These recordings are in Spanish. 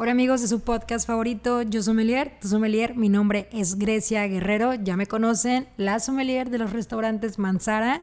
Hola amigos de su podcast favorito, yo sommelier, tu sommelier, mi nombre es Grecia Guerrero, ya me conocen, la sommelier de los restaurantes Manzara.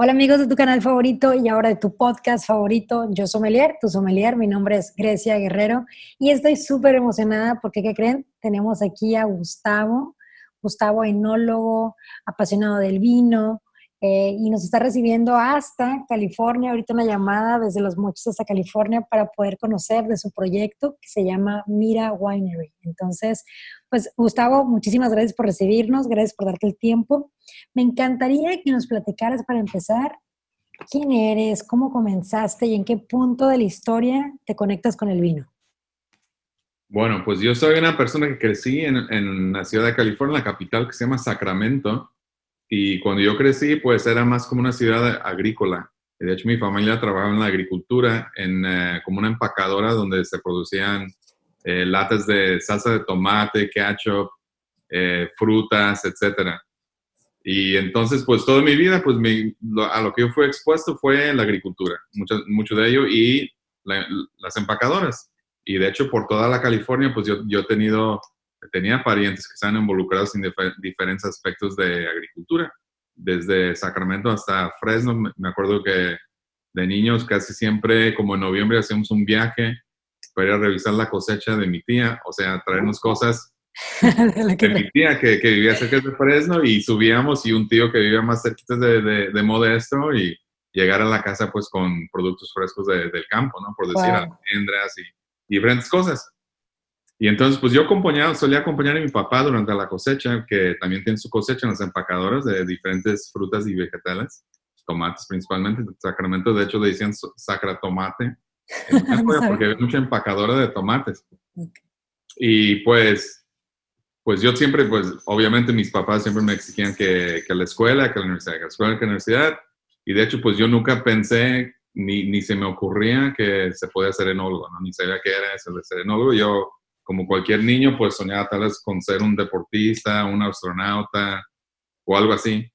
Hola amigos de tu canal favorito y ahora de tu podcast favorito, yo sommelier, tu sommelier, mi nombre es Grecia Guerrero y estoy súper emocionada porque, ¿qué creen? Tenemos aquí a Gustavo, Gustavo enólogo, apasionado del vino, eh, y nos está recibiendo hasta California, ahorita una llamada desde Los Mochis hasta California para poder conocer de su proyecto que se llama Mira Winery. Entonces, pues Gustavo, muchísimas gracias por recibirnos, gracias por darte el tiempo. Me encantaría que nos platicaras para empezar quién eres, cómo comenzaste y en qué punto de la historia te conectas con el vino. Bueno, pues yo soy una persona que crecí en, en la ciudad de California, la capital que se llama Sacramento y cuando yo crecí, pues era más como una ciudad agrícola. De hecho, mi familia trabajaba en la agricultura, en, eh, como una empacadora donde se producían eh, latas de salsa de tomate, ketchup, eh, frutas, etcétera. Y entonces, pues toda mi vida, pues a lo que yo fui expuesto fue la agricultura, mucho, mucho de ello, y las empacadoras. Y de hecho, por toda la California, pues yo, yo he tenido tenía parientes que están involucrados en diferentes aspectos de agricultura, desde Sacramento hasta Fresno. Me acuerdo que de niños casi siempre, como en noviembre, hacíamos un viaje para ir a revisar la cosecha de mi tía, o sea, traernos cosas de, mi tía que, que, vivía cerca de Fresno y subíamos y un tío que vivía más cerquita de, de, Modesto y llegar a la casa pues con productos frescos del campo, ¿no? Por decir, almendras y diferentes cosas. Y entonces, pues yo acompañaba, solía acompañar a mi papá durante la cosecha, que también tiene su cosecha en las empacadoras de diferentes frutas y vegetales, tomates principalmente. En Sacramento, de hecho, le decían sacra porque hay mucha empacadora de tomates. Y pues, pues yo siempre, pues obviamente mis papás siempre me exigían que, que la escuela, que la universidad, que la escuela, que la universidad. Y de hecho, pues yo nunca pensé, ni, ni se me ocurría que se podía ser enólogo, ¿no? Ni sabía qué era eso de ser enólogo. Yo como cualquier niño, pues soñaba tal vez con ser un deportista, un astronauta o algo así.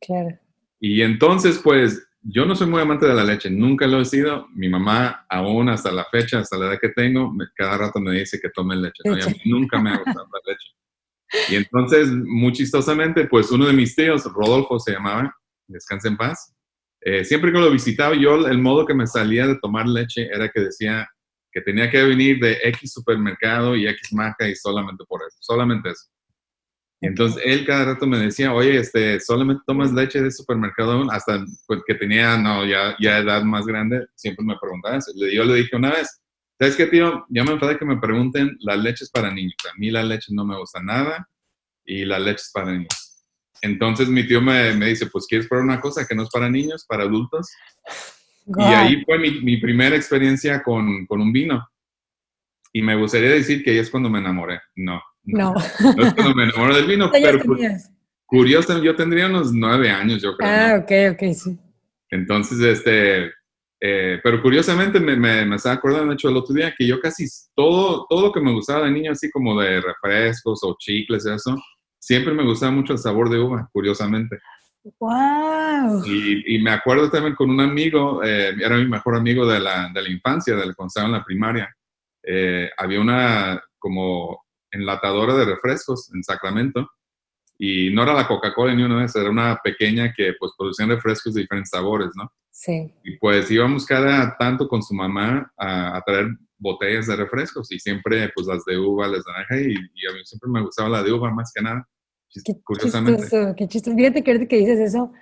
Claro. Y entonces, pues yo no soy muy amante de la leche, nunca lo he sido. Mi mamá, aún hasta la fecha, hasta la edad que tengo, cada rato me dice que tome leche. nunca me ha gustado la leche. Y entonces, muy chistosamente, pues uno de mis tíos, Rodolfo se llamaba, descanse en paz, eh, siempre que lo visitaba, yo el modo que me salía de tomar leche era que decía, que tenía que venir de X supermercado y X marca y solamente por eso, solamente eso. Entonces él cada rato me decía, oye, este, solamente tomas leche de supermercado hasta pues, que tenía, no, ya, ya edad más grande, siempre me preguntaba eso. Yo le dije una vez, ¿sabes qué, tío? Ya me enfadé que me pregunten, las leches para niños. A mí la leche no me gusta nada y la leche es para niños. Entonces mi tío me, me dice, pues, ¿quieres probar una cosa que no es para niños, para adultos? Y ahí fue mi, mi primera experiencia con, con, un vino. Y me gustaría decir que ahí es cuando me enamoré. No. No. No, es cuando me enamoré del vino, pero curioso, yo tendría unos nueve años, yo creo. Ah, ok, ok, sí. Entonces, este, eh, pero curiosamente me, me, me, estaba acordando, de hecho, el otro día que yo casi todo, todo lo que me gustaba de niño, así como de refrescos o chicles, eso, siempre me gustaba mucho el sabor de uva, curiosamente. ¡Wow! Y, me acuerdo también con un amigo, eh, era mi mejor amigo de la, de la infancia, del consejo en la primaria. Eh, había una como enlatadora de refrescos en Sacramento y no era la Coca-Cola ni una vez, era una pequeña que pues producían refrescos de diferentes sabores, ¿no? Sí. Y pues íbamos cada tanto con su mamá a, traer botellas de refrescos y siempre pues las de uva, las de naranja y, y a mí siempre me gustaba la de uva más que nada. Qué chistoso, qué chistoso. Fíjate que que dices eso,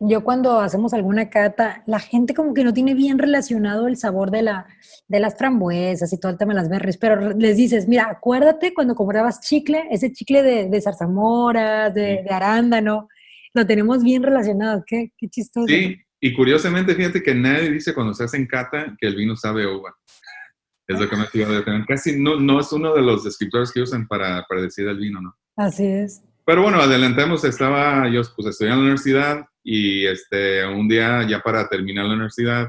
yo cuando hacemos alguna cata, la gente como que no tiene bien relacionado el sabor de, la, de las frambuesas y todo el tema de las berries, pero les dices, mira, acuérdate cuando comprabas chicle, ese chicle de, de zarzamoras, de, de, arándano, lo tenemos bien relacionado, qué, qué chistoso. Sí, y curiosamente, fíjate que nadie dice cuando se hacen cata que el vino sabe uva. Es lo que me estoy Casi no, no es uno de los escritores que usan para, para decir el vino, ¿no? Así es. Pero bueno, adelantemos, estaba, yo pues estudié en la universidad y este, un día ya para terminar la universidad,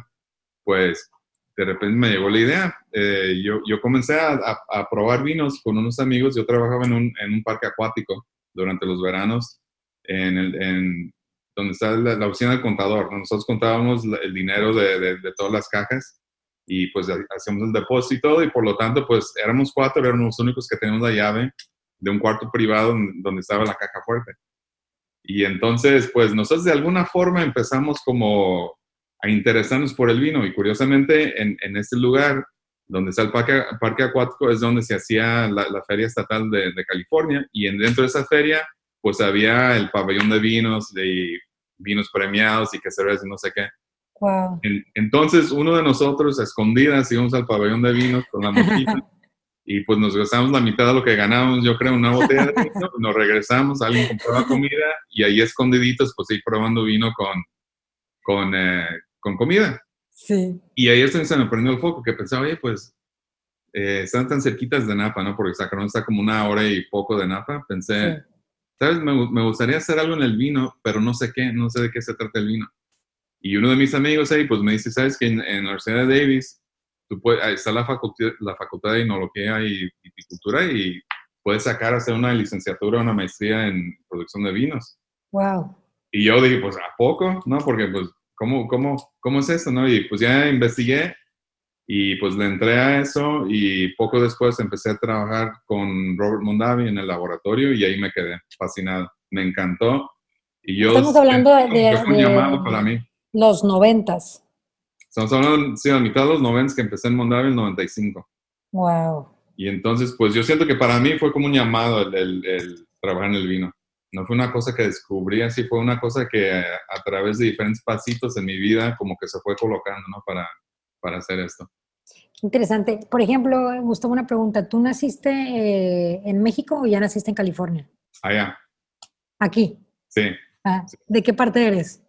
pues de repente me llegó la idea. Eh, yo, yo comencé a, probar vinos con unos amigos. Yo trabajaba en un, en un parque acuático durante los veranos, en, el, en donde está la, oficina del contador. Nosotros contábamos el dinero de, de, todas las cajas y pues hacíamos el depósito y por lo tanto pues éramos cuatro, éramos los únicos que teníamos la llave de un cuarto privado donde estaba la caja fuerte. Y entonces, pues nosotros de alguna forma empezamos como a interesarnos por el vino y curiosamente en, en este lugar donde está el parque, parque acuático es donde se hacía la, Feria Estatal de, California y en, dentro de esa feria pues había el pabellón de vinos, de vinos premiados y que y no sé qué. Wow. entonces uno de nosotros a escondidas íbamos al pabellón de vinos con la mochila y pues nos gastamos la mitad de lo que ganábamos, yo creo, una botella de vino, nos regresamos, alguien compraba comida y ahí escondiditos pues ir probando vino con, con, eh, con comida. Sí. Y ahí se me prendió el foco, que pensaba, oye, pues eh, están tan cerquitas de Napa, ¿no? Porque Sacramento está como una hora y poco de Napa. Pensé, ¿sabes? Me, me, gustaría hacer algo en el vino, pero no sé qué, no sé de qué se trata el vino. Y uno de mis amigos ahí, pues me dice, ¿sabes que en, la Universidad de Davis tú puedes, ahí está la facultad, la facultad de Enología y Viticultura y puedes sacar, hacer una licenciatura una maestría en producción de vinos. Wow. Y yo dije, pues, ¿a poco? ¿No? Porque, pues, ¿cómo, cómo, cómo es eso? ¿no? Y pues ya investigué y pues le entré a eso y poco después empecé a trabajar con Robert Mondavi en el laboratorio y ahí me quedé fascinado. Me encantó. Y yo, Estamos hablando de, de, para mí. los noventas. Estamos hablando, sí, a mitad de los noventas que empecé en Mondavi en el 95. Wow. Y entonces, pues yo siento que para mí fue como un llamado el, el trabajar en el vino no fue una cosa que descubrí así, fue una cosa que a, través de diferentes pasitos en mi vida como que se fue colocando, ¿no? Para, para hacer esto. Interesante. Por ejemplo, Gustavo, una pregunta. ¿Tú naciste eh, en México o ya naciste en California? Allá. ¿Aquí? Sí. Ah, ¿De qué parte eres?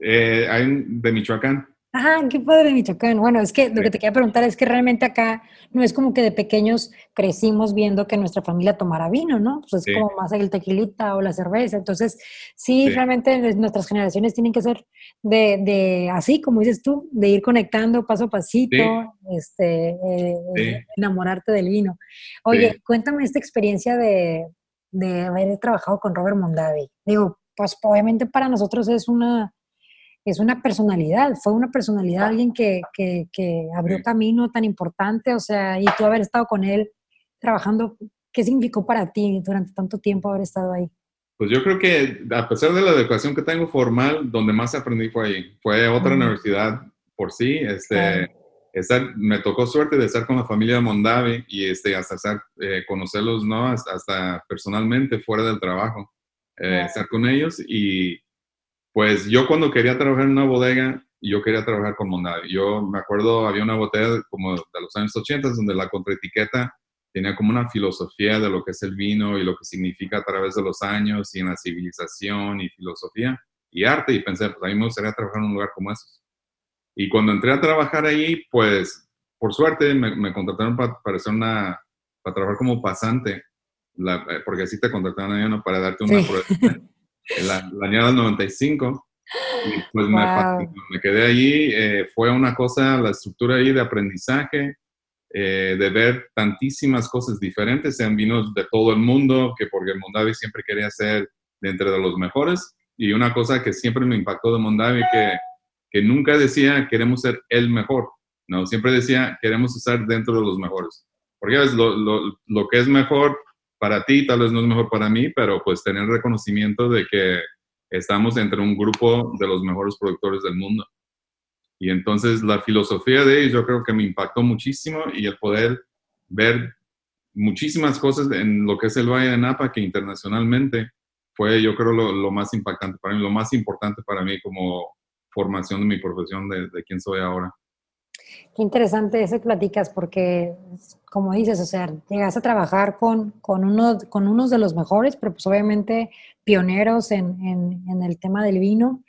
Eh, de Michoacán. Ajá, qué padre Michoacán. Bueno, es que lo que te quería preguntar es que realmente acá no es como que de pequeños crecimos viendo que nuestra familia tomara vino, ¿no? Pues es como más el tequilita o la cerveza. Entonces, sí, realmente nuestras generaciones tienen que ser de, de, así, como dices tú, de ir conectando paso a pasito, este, eh, enamorarte del vino. Oye, cuéntame esta experiencia de, de haber trabajado con Robert Mondavi. Digo, pues obviamente para nosotros es una es una personalidad, fue una personalidad, alguien que, que, abrió camino tan importante, o sea, y tú haber estado con él trabajando, ¿qué significó para ti durante tanto tiempo haber estado ahí? Pues yo creo que a pesar de la educación que tengo formal, donde más aprendí fue ahí. Fue otra universidad por sí. Este, me tocó suerte de estar con la familia Mondavi y este, hasta estar, eh, conocerlos, ¿no? Hasta, personalmente, fuera del trabajo. Eh, estar con ellos y pues yo cuando quería trabajar en una bodega, yo quería trabajar con Mondavi. Yo me acuerdo, había una botella como de los años 80 donde la contraetiqueta tenía como una filosofía de lo que es el vino y lo que significa a través de los años y en la civilización y filosofía y arte. Y pensé, pues a mí me gustaría trabajar en un lugar como ese. Y cuando entré a trabajar ahí, pues por suerte me, contrataron para, para, una, para trabajar como pasante, eh, porque así te contrataron ahí, ¿no? Para darte una prueba la, la añada 95. Y pues me, me, quedé allí. Eh, fue una cosa, la estructura ahí de aprendizaje, eh, de ver tantísimas cosas diferentes, sean vinos de todo el mundo, que porque Mondavi siempre quería ser de entre de los mejores. Y una cosa que siempre me impactó de Mondavi, que, que nunca decía queremos ser el mejor, no, siempre decía queremos estar dentro de los mejores. Porque lo, lo, lo que es mejor para ti, tal vez no es mejor para mí, pero pues tener reconocimiento de que estamos entre un grupo de los mejores productores del mundo. Y entonces la filosofía de ellos yo creo que me impactó muchísimo y el poder ver muchísimas cosas en lo que es el Valle de Napa que internacionalmente fue yo creo lo, más impactante para mí, lo más importante para mí como formación de mi profesión de, de quién soy ahora. Qué interesante ese platicas porque, como dices, o sea, llegas a trabajar con, con, uno, con unos de los mejores, pero pues obviamente pioneros en, en, el tema del vino.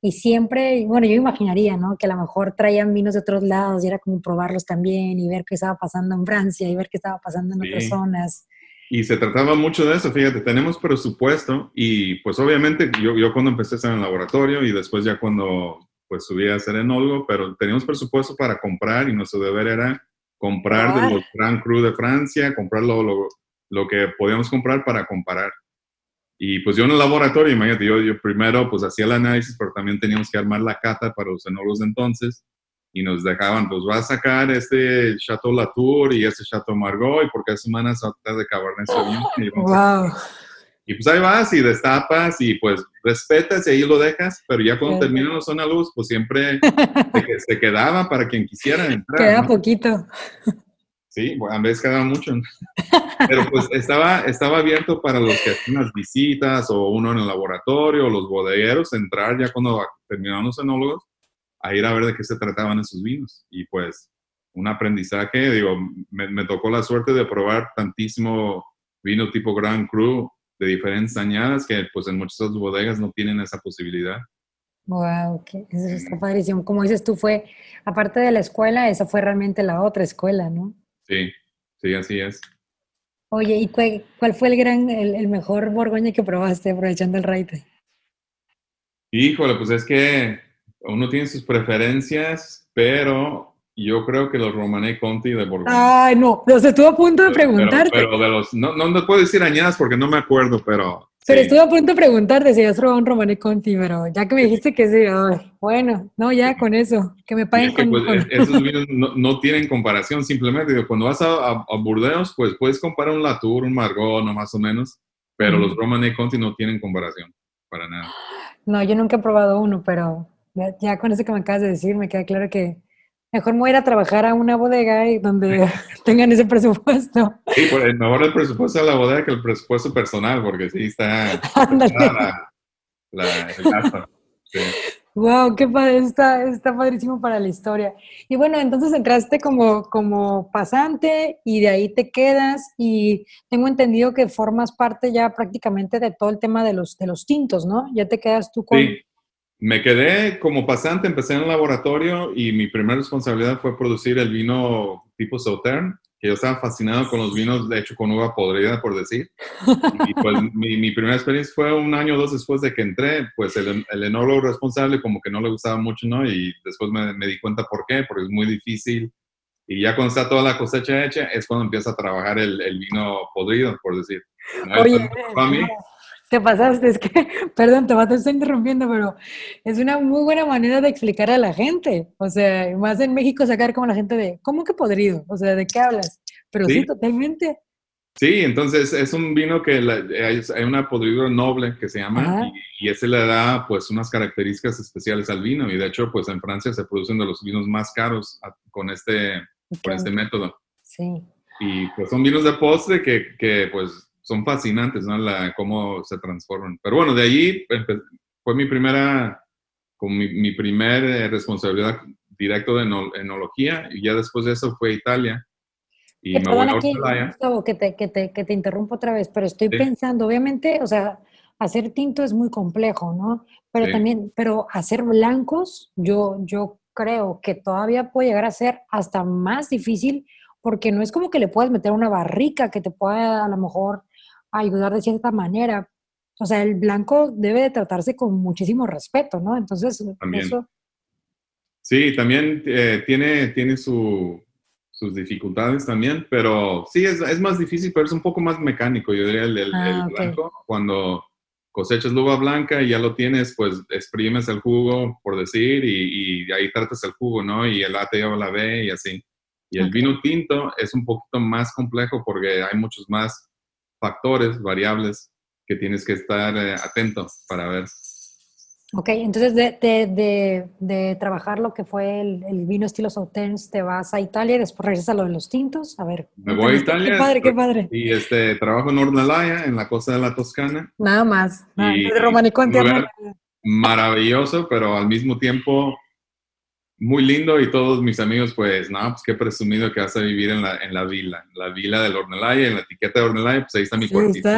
Y siempre, bueno, yo imaginaría, ¿no? Que a lo mejor traían vinos de otros lados y era como probarlos también y ver qué estaba pasando en Francia y ver qué estaba pasando en otras zonas. Y se trataba mucho de eso, fíjate, tenemos presupuesto y pues obviamente yo, yo cuando empecé en el laboratorio y después ya cuando pues subir a ser enólogo, pero teníamos presupuesto para comprar y nuestro deber era comprar de los Grand Cru de Francia, comprar lo, lo, lo, que podíamos comprar para comparar. Y pues yo en el laboratorio, imagínate, yo, yo primero pues hacía el análisis, pero también teníamos que armar la cata para los enólogos de entonces y nos dejaban, pues va a sacar este Chateau Latour y este Chateau Margaux y por cada semana saltar de Cabernet Sauvignon. Y, wow. Y pues ahí vas y destapas y pues respetas y ahí lo dejas, pero ya cuando terminan los luz pues siempre se, quedaba para quien quisiera entrar. Queda poquito. Sí, a veces quedaba mucho. Pero pues estaba, estaba abierto para los que hacían las visitas o uno en el laboratorio o los bodegueros entrar ya cuando terminaban los enólogos a ir a ver de qué se trataban esos vinos. Y pues un aprendizaje, digo, me, tocó la suerte de probar tantísimo vino tipo Grand Cru de diferentes añadas que pues en muchas otras bodegas no tienen esa posibilidad. Wow, eso está padrísimo. Como dices tú, fue, aparte de la escuela, esa fue realmente la otra escuela, ¿no? Sí, sí, así es. Oye, ¿y cuál, fue el gran, el, mejor Borgoña que probaste aprovechando el raite? Híjole, pues es que uno tiene sus preferencias, pero yo creo que los Romané Conti de Borgoña. Ay, no, los estuve a punto de preguntarte. Pero, de los, no, no, no puedo decir añadas porque no me acuerdo, pero... Pero estuve a punto de preguntarte si has probado un Romané Conti, pero ya que me dijiste que sí, bueno, no, ya con eso, que me paguen con, pues, Esos vinos no, tienen comparación, simplemente cuando vas a, a, Burdeos, pues puedes comparar un Latour, un Margot, no más o menos, pero los Romané Conti no tienen comparación, para nada. No, yo nunca he probado uno, pero ya, con eso que me acabas de decir, me queda claro que mejor me voy a ir a trabajar a una bodega y donde tengan ese presupuesto. Sí, pues mejor el presupuesto de la bodega que el presupuesto personal, porque sí está la, la, el gasto. Wow, qué padre, está, está padrísimo para la historia. Y bueno, entonces entraste como, como pasante y de ahí te quedas y tengo entendido que formas parte ya prácticamente de todo el tema de los, de los tintos, ¿no? Ya te quedas tú con, me quedé como pasante, empecé en el laboratorio y mi primera responsabilidad fue producir el vino tipo Sautern, que yo estaba fascinado con los vinos, de hecho con uva podrida, por decir. Y pues mi, primera experiencia fue un año o dos después de que entré, pues el, el enólogo responsable como que no le gustaba mucho, ¿no? Y después me, me, di cuenta por qué, porque es muy difícil. Y ya cuando está toda la cosecha hecha, es cuando empieza a trabajar el, el vino podrido, por decir. Oye, te pasaste, es que, perdón, te a estar interrumpiendo, pero es una muy buena manera de explicar a la gente. O sea, más en México sacar como la gente de, ¿cómo que podrido? O sea, ¿de qué hablas? Pero sí, totalmente. Sí, entonces es un vino que hay una podridura noble que se llama y, ese le da pues unas características especiales al vino y de hecho pues en Francia se producen de los vinos más caros con este, con este método. Sí. Y pues son vinos de postre que, que pues son fascinantes, ¿no? La, cómo se transforman. Pero bueno, de allí fue mi primera, con mi, mi primer eh, responsabilidad directo de enología y ya después de eso fue Italia. Y me voy a que te, que, te, que te interrumpo otra vez, pero estoy pensando, obviamente, o sea, hacer tinto es muy complejo, ¿no? Pero también, pero hacer blancos, yo, yo creo que todavía puede llegar a ser hasta más difícil porque no es como que le puedas meter una barrica que te pueda a lo mejor ayudar de cierta manera. O sea, el blanco debe de tratarse con muchísimo respeto, ¿no? Entonces, eso... Sí, también eh, tiene, tiene sus dificultades también, pero sí, es, es, más difícil, pero es un poco más mecánico, yo diría, el, el, ah, blanco. Cuando cosechas uva blanca y ya lo tienes, pues exprimes el jugo, por decir, y, y ahí tratas el jugo, ¿no? Y el A te lleva la B y así. Y el vino tinto es un poquito más complejo porque hay muchos más factores, variables que tienes que estar eh, atento para ver. Ok, entonces de, de, de, trabajar lo que fue el, el, vino estilo Sauternes, te vas a Italia y después regresas a lo de los tintos. A ver. Me voy a Italia. Qué padre, qué padre. Y este, trabajo en Ornalaya, en la costa de la Toscana. Nada más. de Romanico Maravilloso, pero al mismo tiempo muy lindo y todos mis amigos, pues, no, pues qué presumido que vas a vivir en la, en la vila, la vila del Ornelaya, en la etiqueta de Ornelaya, pues ahí está mi cuartito.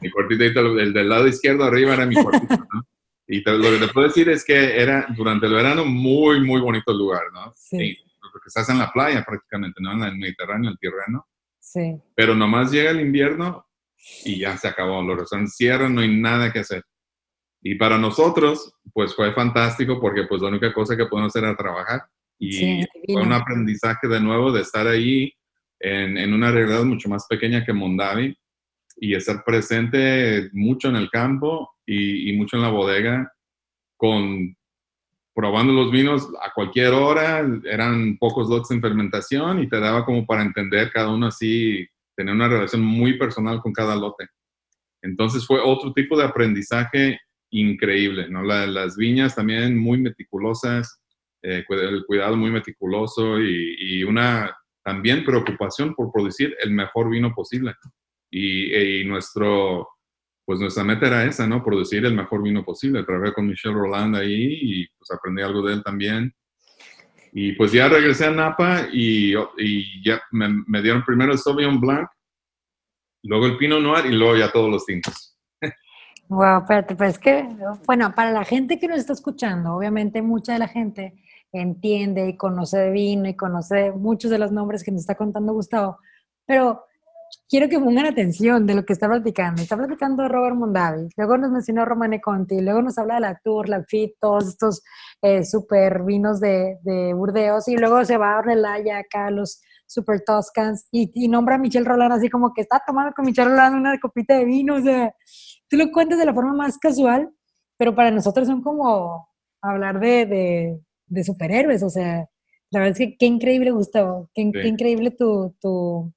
mi cuartito, el del lado izquierdo arriba era mi cuartito, ¿no? Y lo que te puedo decir es que era durante el verano muy, muy bonito el lugar, ¿no? Sí. porque estás en la playa prácticamente, ¿no? En el Mediterráneo, el Tirreno. Sí. Pero nomás llega el invierno y ya se acabó. Los restaurantes cierran, no hay nada que hacer. Y para nosotros, pues fue fantástico porque pues la única cosa que podemos hacer era trabajar. Y fue un aprendizaje de nuevo de estar ahí en, en, una realidad mucho más pequeña que Mondavi y estar presente mucho en el campo y, y mucho en la bodega con probando los vinos a cualquier hora, eran pocos lotes en fermentación y te daba como para entender cada uno así, tener una relación muy personal con cada lote. Entonces fue otro tipo de aprendizaje increíble, ¿no? las viñas también muy meticulosas, eh, el cuidado muy meticuloso y, una también preocupación por producir el mejor vino posible. Y, y nuestro, pues nuestra meta era esa, ¿no? Producir el mejor vino posible. Trabajé con Michel Roland ahí y pues aprendí algo de él también. Y pues ya regresé a Napa y, y ya me, me, dieron primero el Sauvignon Blanc, luego el Pinot Noir y luego ya todos los tintos. Wow, espérate, pues es que, bueno, para la gente que nos está escuchando, obviamente mucha de la gente entiende y conoce de vino y conoce muchos de los nombres que nos está contando Gustavo, pero quiero que pongan atención de lo que está platicando. Está platicando Robert Mondavi, luego nos mencionó Romane Conti, luego nos habla de la Tour, la Fit, todos estos eh, super vinos de, de, Burdeos, y luego se va a Ornelaya acá, los super Toscans, y, nombra a Michel Roland así como que está tomando con Michel Roland una copita de vino, o sea, tú lo cuentas de la forma más casual, pero para nosotros son como hablar de, de, de superhéroes, o sea, la verdad es que qué increíble, Gustavo, qué, qué increíble tu, tu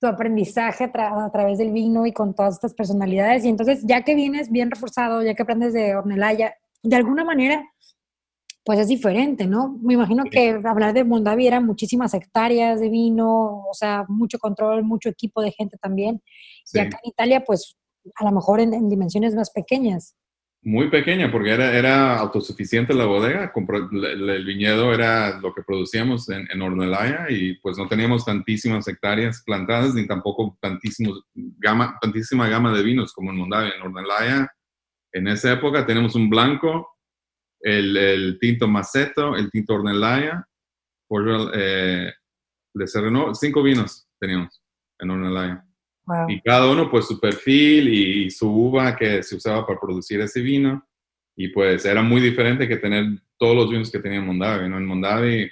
tu aprendizaje a, través del vino y con todas estas personalidades. Y entonces, ya que vienes bien reforzado, ya que aprendes de Ornelaya, de alguna manera, pues es diferente, ¿no? Me imagino que hablar de Mondavi era muchísimas hectáreas de vino, o sea, mucho control, mucho equipo de gente también. Y acá en Italia, pues a lo mejor en dimensiones más pequeñas. Muy pequeña, porque era, era autosuficiente la bodega, el, viñedo era lo que producíamos en, en Ornelaya y pues no teníamos tantísimas hectáreas plantadas ni tampoco tantísimos gama, tantísima gama de vinos como en Mondavia. En Ornelaya, en esa época tenemos un blanco, el, tinto Maceto, el tinto Ornelaya, por, eh, de cinco vinos teníamos en Ornelaya. Y cada uno, pues, su perfil y, su uva que se usaba para producir ese vino. Y pues era muy diferente que tener todos los vinos que tenía en Mondavi, ¿no? En Mondavi,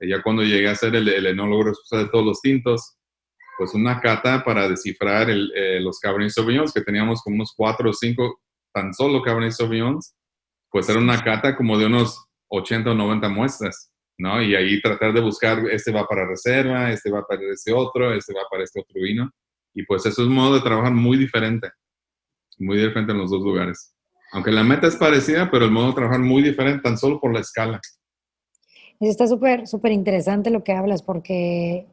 ya cuando llegué a ser el, el enólogo responsable de todos los tintos, pues una cata para descifrar el, eh, los Cabernet Sauvignons, que teníamos como unos cuatro o cinco tan solo Cabernet Sauvignons, pues era una cata como de unos 80 o 90 muestras, ¿no? Y ahí tratar de buscar, este va para reserva, este va para ese otro, este va para este otro vino. Y pues eso es un modo de trabajar muy diferente, muy diferente en los dos lugares. Aunque la meta es parecida, pero el modo de trabajar muy diferente tan solo por la escala. Está súper, súper interesante lo que hablas porque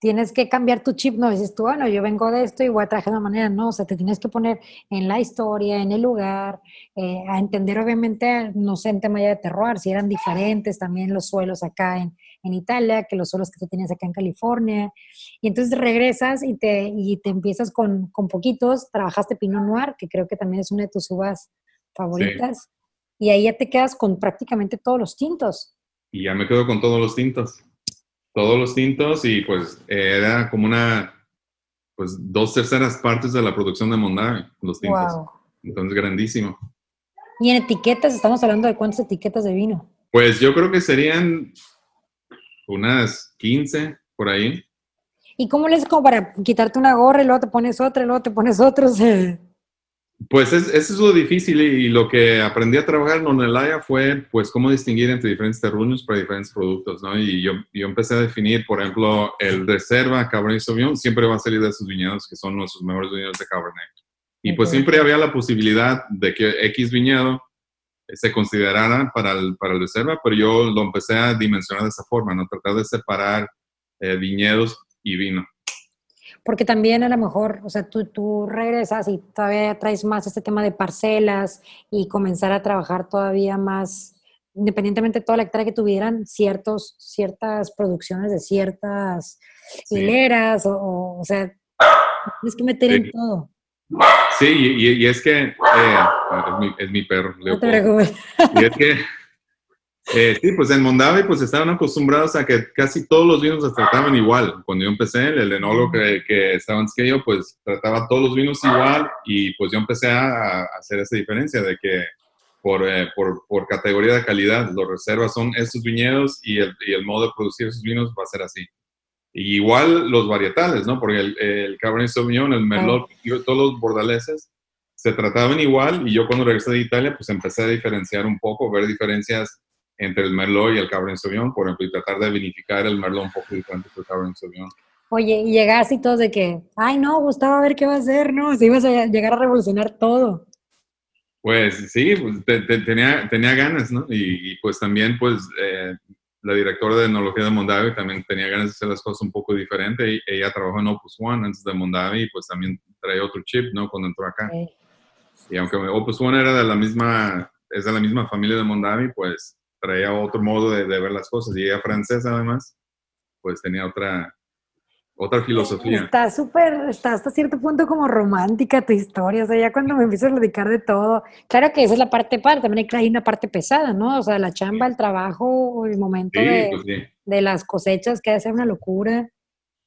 tienes que cambiar tu chip, no dices tú, bueno, yo vengo de esto y voy a trabajar de una manera, no, o sea, te tienes que poner en la historia, en el lugar, eh, a entender obviamente, no sé, en tema ya de terror, si eran diferentes también los suelos acá en, en Italia, que los suelos que tú tienes acá en California. Y entonces regresas y te, y te empiezas con, con poquitos, trabajaste Pinot Noir, que creo que también es una de tus uvas favoritas, y ahí ya te quedas con prácticamente todos los tintos. Y ya me quedo con todos los tintos. Todos los tintos y pues era como una, pues dos terceras partes de la producción de Mondavi, los tintos. Entonces grandísimo. Y en etiquetas, estamos hablando de cuántas etiquetas de vino. Pues yo creo que serían unas 15 por ahí. ¿Y cómo les como para quitarte una gorra y luego te pones otra y luego te pones otra? Pues es, eso es lo difícil y, lo que aprendí a trabajar en Onelaya fue pues cómo distinguir entre diferentes terruños para diferentes productos, ¿no? Y yo, yo empecé a definir, por ejemplo, el reserva Cabernet Sauvignon siempre va a salir de esos viñedos que son nuestros mejores viñedos de Cabernet. Y pues siempre había la posibilidad de que X viñedo se considerara para el, para el reserva, pero yo lo empecé a dimensionar de esa forma, ¿no? Tratar de separar eh, viñedos y vino. Porque también a lo mejor, o sea, tú, tú regresas y todavía traes más este tema de parcelas y comenzar a trabajar todavía más, independientemente de toda la hectárea que tuvieran, ciertos, ciertas producciones de ciertas hileras, o, o, sea, tienes que meter en todo. Sí, y, es que eh, es, mi, perro. No te preocupes. Y es que Eh, sí, pues en Mondavi pues estaban acostumbrados a que casi todos los vinos se trataban igual. Cuando yo empecé, el enólogo que, que estaba antes que yo, pues trataba todos los vinos igual y pues yo empecé a, hacer esa diferencia de que por, eh, por, por, categoría de calidad, los reservas son estos viñedos y el, y el, modo de producir esos vinos va a ser así. Y igual los varietales, ¿no? Porque el, el Cabernet Sauvignon, el Merlot, todos los bordaleses se trataban igual y yo cuando regresé de Italia pues empecé a diferenciar un poco, ver diferencias entre el Merlot y el Cabernet Sauvignon, por ejemplo, y tratar de vinificar el Merlot un poco diferente que el Cabernet Sauvignon. Oye, y llegaste y todos de que, ay no, Gustavo, a ver qué va a hacer, ¿no? Si ibas a llegar a revolucionar todo. Pues sí, pues, tenía, tenía ganas, ¿no? Y, pues también, pues, eh, la directora de enología de Mondavi también tenía ganas de hacer las cosas un poco diferente. ella trabajó en Opus One antes de Mondavi y pues también traía otro chip, ¿no? Cuando entró acá. Y aunque Opus One era de la misma, es de la misma familia de Mondavi, pues traía otro modo de, ver las cosas. Y ella francesa además, pues tenía otra, otra filosofía. Está súper, está hasta cierto punto como romántica tu historia, o sea, ya cuando me empiezo a dedicar de todo, claro que esa es la parte parte, también hay una parte pesada, ¿no? O sea, la chamba, el trabajo, el momento de, pues de, las cosechas, que hace una locura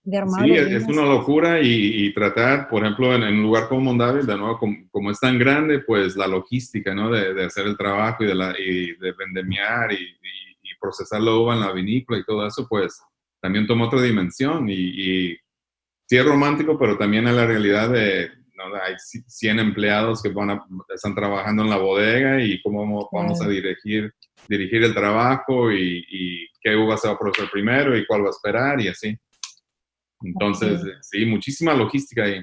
de armar. Sí, es una locura y, tratar, por ejemplo, en, un lugar como Mondavi, de nuevo, como, es tan grande, pues la logística, ¿no? De, de hacer el trabajo y de, la, y de vendemiar y, y, procesar la uva en la vinícola y todo eso, pues también toma otra dimensión y, sí es romántico, pero también es la realidad de, ¿no? hay 100 empleados que van están trabajando en la bodega y cómo vamos a dirigir, dirigir el trabajo y, y qué uva se va a procesar primero y cuál va a esperar y así. Entonces, sí, muchísima logística ahí.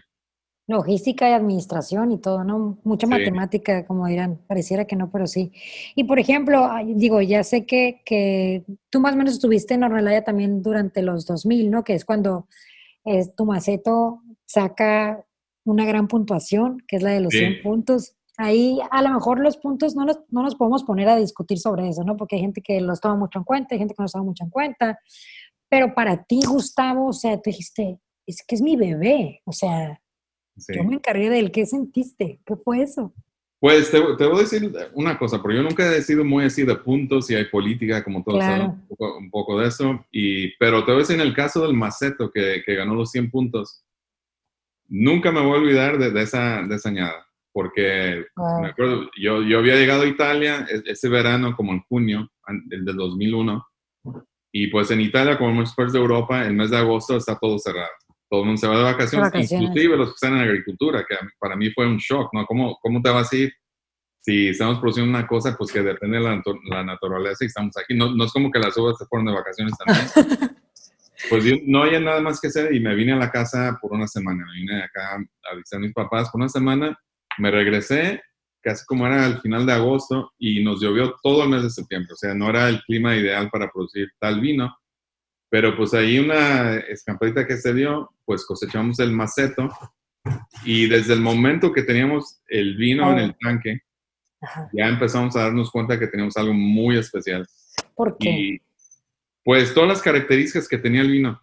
Logística y administración y todo, ¿no? Mucha matemática, como dirán, pareciera que no, pero sí. Y por ejemplo, digo, ya sé que, que tú más o menos estuviste en Ornelaya también durante los 2000, ¿no? Que es cuando es, tu maceto saca una gran puntuación, que es la de los 100 puntos. Ahí a lo mejor los puntos no nos, no nos podemos poner a discutir sobre eso, ¿no? Porque hay gente que los toma mucho en cuenta, hay gente que no los toma mucho en cuenta. Pero para ti, Gustavo, o sea, tú dijiste, es que es mi bebé, o sea, yo me encargué de él, ¿qué sentiste? ¿Qué fue eso? Pues te, voy a decir una cosa, porque yo nunca he sido muy así de puntos y hay política, como todos saben, un poco, de eso. Y, pero te voy a decir en el caso del Maceto, que, que ganó los 100 puntos, nunca me voy a olvidar de, esa, de esa añada, porque me acuerdo, yo, yo había llegado a Italia e, ese verano, como en junio, el del 2001, y pues en Italia, como muchos países de Europa, el mes de agosto está todo cerrado. Todo el mundo se va de vacaciones, inclusive los que están en agricultura, que para mí fue un shock, ¿no? ¿Cómo, cómo te vas a ir si estamos produciendo una cosa pues que depende de la, naturaleza y estamos aquí? No, no, es como que las uvas se fueron de vacaciones también. pues yo no había nada más que hacer y me vine a la casa por una semana. Me vine acá a visitar a mis papás por una semana, me regresé casi como era al final de agosto y nos llovió todo el mes de septiembre, o sea, no era el clima ideal para producir tal vino, pero pues ahí una escampadita que se dio, pues cosechamos el maceto y desde el momento que teníamos el vino en el tanque, ya empezamos a darnos cuenta que teníamos algo muy especial. ¿Por qué? pues todas las características que tenía el vino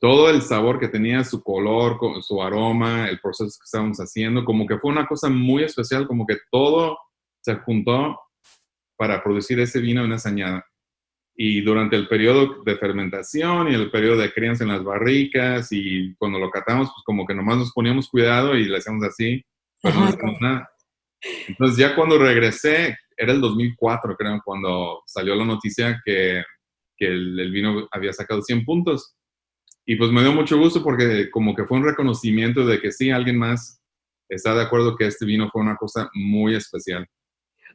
todo el sabor que tenía, su color, su aroma, el proceso que estábamos haciendo, como que fue una cosa muy especial, como que todo se juntó para producir ese vino en esa añada. Y durante el periodo de fermentación y el periodo de crianza en las barricas y cuando lo catamos, pues como que nomás nos poníamos cuidado y le hacíamos así, pues no nada. Entonces ya cuando regresé, era el 2004 creo, cuando salió la noticia que, que el, el, vino había sacado 100 puntos. Y pues me dio mucho gusto porque como que fue un reconocimiento de que sí, alguien más está de acuerdo que este vino fue una cosa muy especial.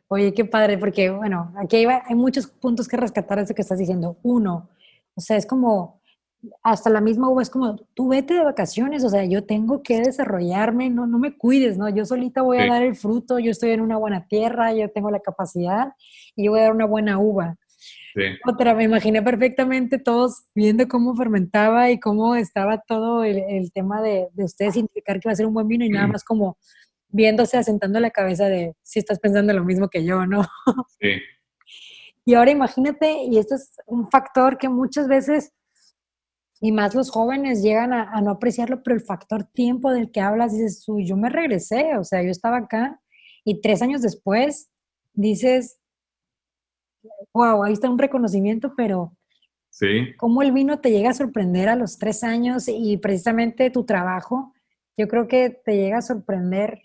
Oye, qué padre, porque bueno, aquí hay, hay muchos puntos que rescatar de eso que estás diciendo. Uno, o sea, es como, hasta la misma uva es como, tú vete de vacaciones, o sea, yo tengo que desarrollarme, no, no me cuides, ¿no? Yo solita voy a dar el fruto, yo estoy en una buena tierra, yo tengo la capacidad y yo voy a dar una buena uva. Otra, me imaginé perfectamente todos viendo cómo fermentaba y cómo estaba todo el, tema de, de, ustedes indicar que iba a ser un buen vino y nada más como viéndose, asentando la cabeza de si estás pensando lo mismo que yo, ¿no? Sí. Y ahora imagínate, y esto es un factor que muchas veces, y más los jóvenes llegan a, no apreciarlo, pero el factor tiempo del que hablas, dices, uy, yo me regresé, o sea, yo estaba acá y tres años después dices, wow, ahí está un reconocimiento, pero sí. cómo el vino te llega a sorprender a los tres años y precisamente tu trabajo, yo creo que te llega a sorprender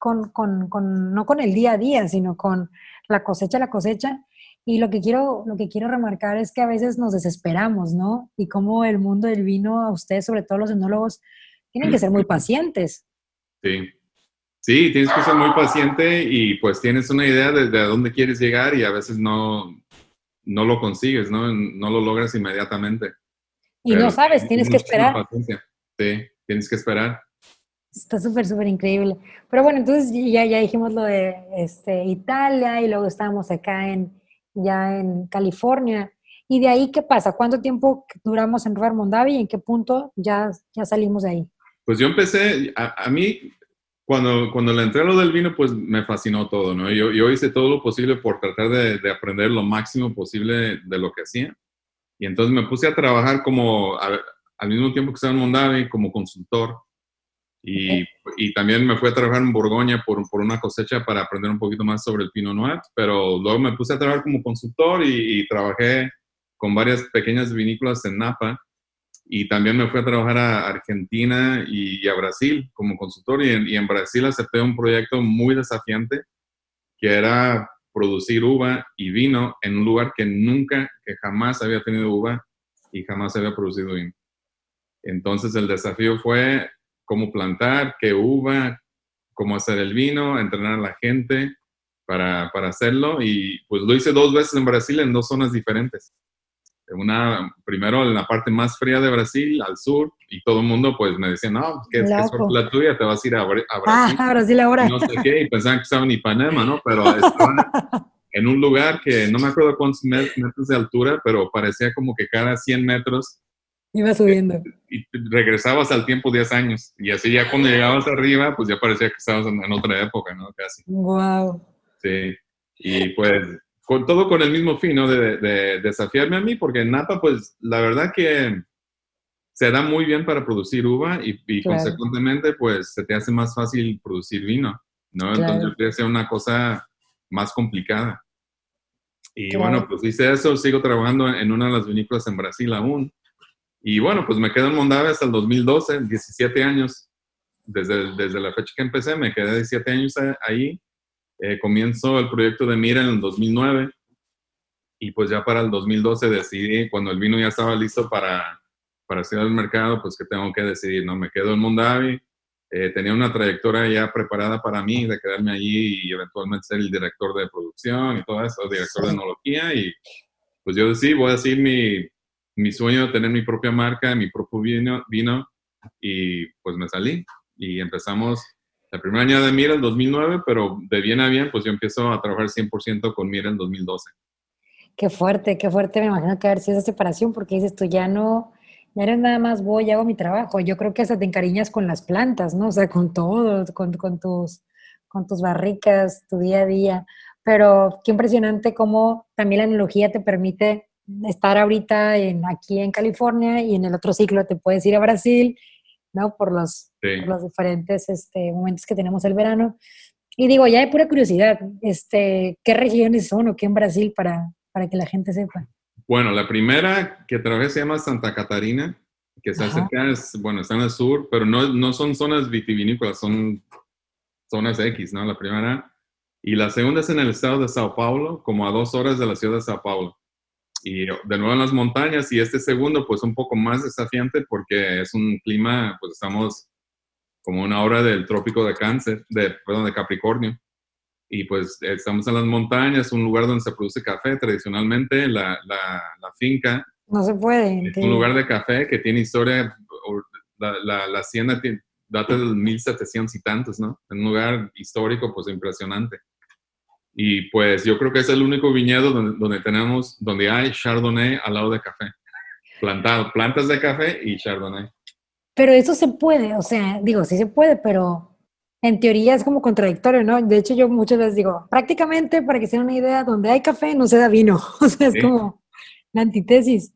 con, con, con, no con el día a día, sino con la cosecha, la cosecha. Y lo que quiero, lo que quiero remarcar es que a veces nos desesperamos, ¿no? Y cómo el mundo del vino, a ustedes, sobre todo los enólogos, tienen que ser muy pacientes. Sí. Sí, tienes que ser muy paciente y pues tienes una idea de, de dónde quieres llegar y a veces no, no lo consigues, ¿no? No lo logras inmediatamente. Y no sabes, tienes que esperar. Sí, tienes que esperar. Está súper, súper increíble. Pero bueno, entonces ya, ya dijimos lo de este, Italia y luego estábamos acá en, ya en California. ¿Y de ahí qué pasa? ¿Cuánto tiempo duramos en Robert Mondavi y en qué punto ya, ya salimos de ahí? Pues yo empecé, a, a mí cuando, cuando le entré a lo del vino, pues me fascinó todo, ¿no? Yo, yo hice todo lo posible por tratar de, de, aprender lo máximo posible de lo que hacía. Y entonces me puse a trabajar como, al mismo tiempo que estaba en Mondavi, como consultor. Y, y, también me fui a trabajar en Borgoña por, por, una cosecha para aprender un poquito más sobre el Pinot Noir, pero luego me puse a trabajar como consultor y, y trabajé con varias pequeñas vinícolas en Napa y también me fui a trabajar a Argentina y, a Brasil como consultor y en, y en, Brasil acepté un proyecto muy desafiante que era producir uva y vino en un lugar que nunca, que jamás había tenido uva y jamás había producido vino. Entonces el desafío fue cómo plantar, qué uva, cómo hacer el vino, entrenar a la gente para, para hacerlo y pues lo hice dos veces en Brasil en dos zonas diferentes una, primero en la parte más fría de Brasil, al sur, y todo el mundo pues me decía, no, ¿qué, ¿qué es la tuya? Te vas a ir a, a Brasil. Ah, a Brasil ahora. no sé qué, y pensaban que estaba en Ipanema, ¿no? Pero estaban en un lugar que no me acuerdo cuántos metros de altura, pero parecía como que cada 100 metros Iba subiendo. Y regresabas al tiempo 10 años. Y así ya cuando llegabas arriba, pues ya parecía que estabas en, en otra época, ¿no? Casi. Wow. Sí. Y pues con todo con el mismo fin, ¿no? De, de, desafiarme a mí, porque en Napa, pues la verdad que se da muy bien para producir uva y, y claro. consecuentemente, pues se te hace más fácil producir vino, ¿no? Claro. Entonces yo hacer una cosa más complicada. Y claro. bueno, pues hice eso, sigo trabajando en una de las vinícolas en Brasil aún. Y bueno, pues me quedé en Mondave hasta el 2012, 17 años. Desde, desde la fecha que empecé, me quedé 17 años ahí. Eh, comienzo el proyecto de Mira en el 2009 y pues ya para el 2012 decidí, cuando el vino ya estaba listo para, para hacer el mercado, pues que tengo que decidir, ¿no? Me quedo en Mondavi, eh, tenía una trayectoria ya preparada para mí de quedarme allí y eventualmente ser el director de producción y todo eso, director de enología. Y pues yo decidí, voy a decir mi, mi sueño de tener mi propia marca, mi propio vino, vino y pues me salí y empezamos el primer año de Mira en 2009, pero de bien a bien, pues yo empiezo a trabajar 100% con Mira en 2012. Qué fuerte, qué fuerte, me imagino que haber sido esa separación, porque dices tú ya no, ya no nada más voy hago mi trabajo, yo creo que hasta te encariñas con las plantas, ¿no? O sea, con todo, con, con, tus, con tus barricas, tu día a día, pero qué impresionante cómo también la analogía te permite estar ahorita en, aquí en California y en el otro ciclo te puedes ir a Brasil ¿no? Por los, sí. por los diferentes este, momentos que tenemos el verano. Y digo, ya de pura curiosidad, este, ¿qué regiones son o qué en Brasil para, para que la gente sepa? Bueno, la primera que trabajé se llama Santa Catarina, que está cerca, es, bueno, está en el sur, pero no, no son zonas vitivinícolas, son zonas X, ¿no? La primera. Y la segunda es en el estado de Sao Paulo, como a dos horas de la ciudad de Sao Paulo y de nuevo en las montañas y este segundo pues un poco más desafiante porque es un clima, pues estamos como una hora del trópico de cáncer, de, perdón, de Capricornio. Y pues estamos en las montañas, un lugar donde se produce café tradicionalmente, la, la, la finca. No se puede. Es un lugar de café que tiene historia, la, la, hacienda tiene, data del 1700 y tantos, ¿no? Un lugar histórico pues impresionante. Y pues yo creo que es el único viñedo donde, donde, tenemos, donde hay Chardonnay al lado de café. Plantado, plantas de café y Chardonnay. Pero eso se puede, o sea, digo, sí se puede, pero en teoría es como contradictorio, ¿no? De hecho, yo muchas veces digo, prácticamente, para que se den una idea, donde hay café no se da vino. O sea, es sí. como la antítesis.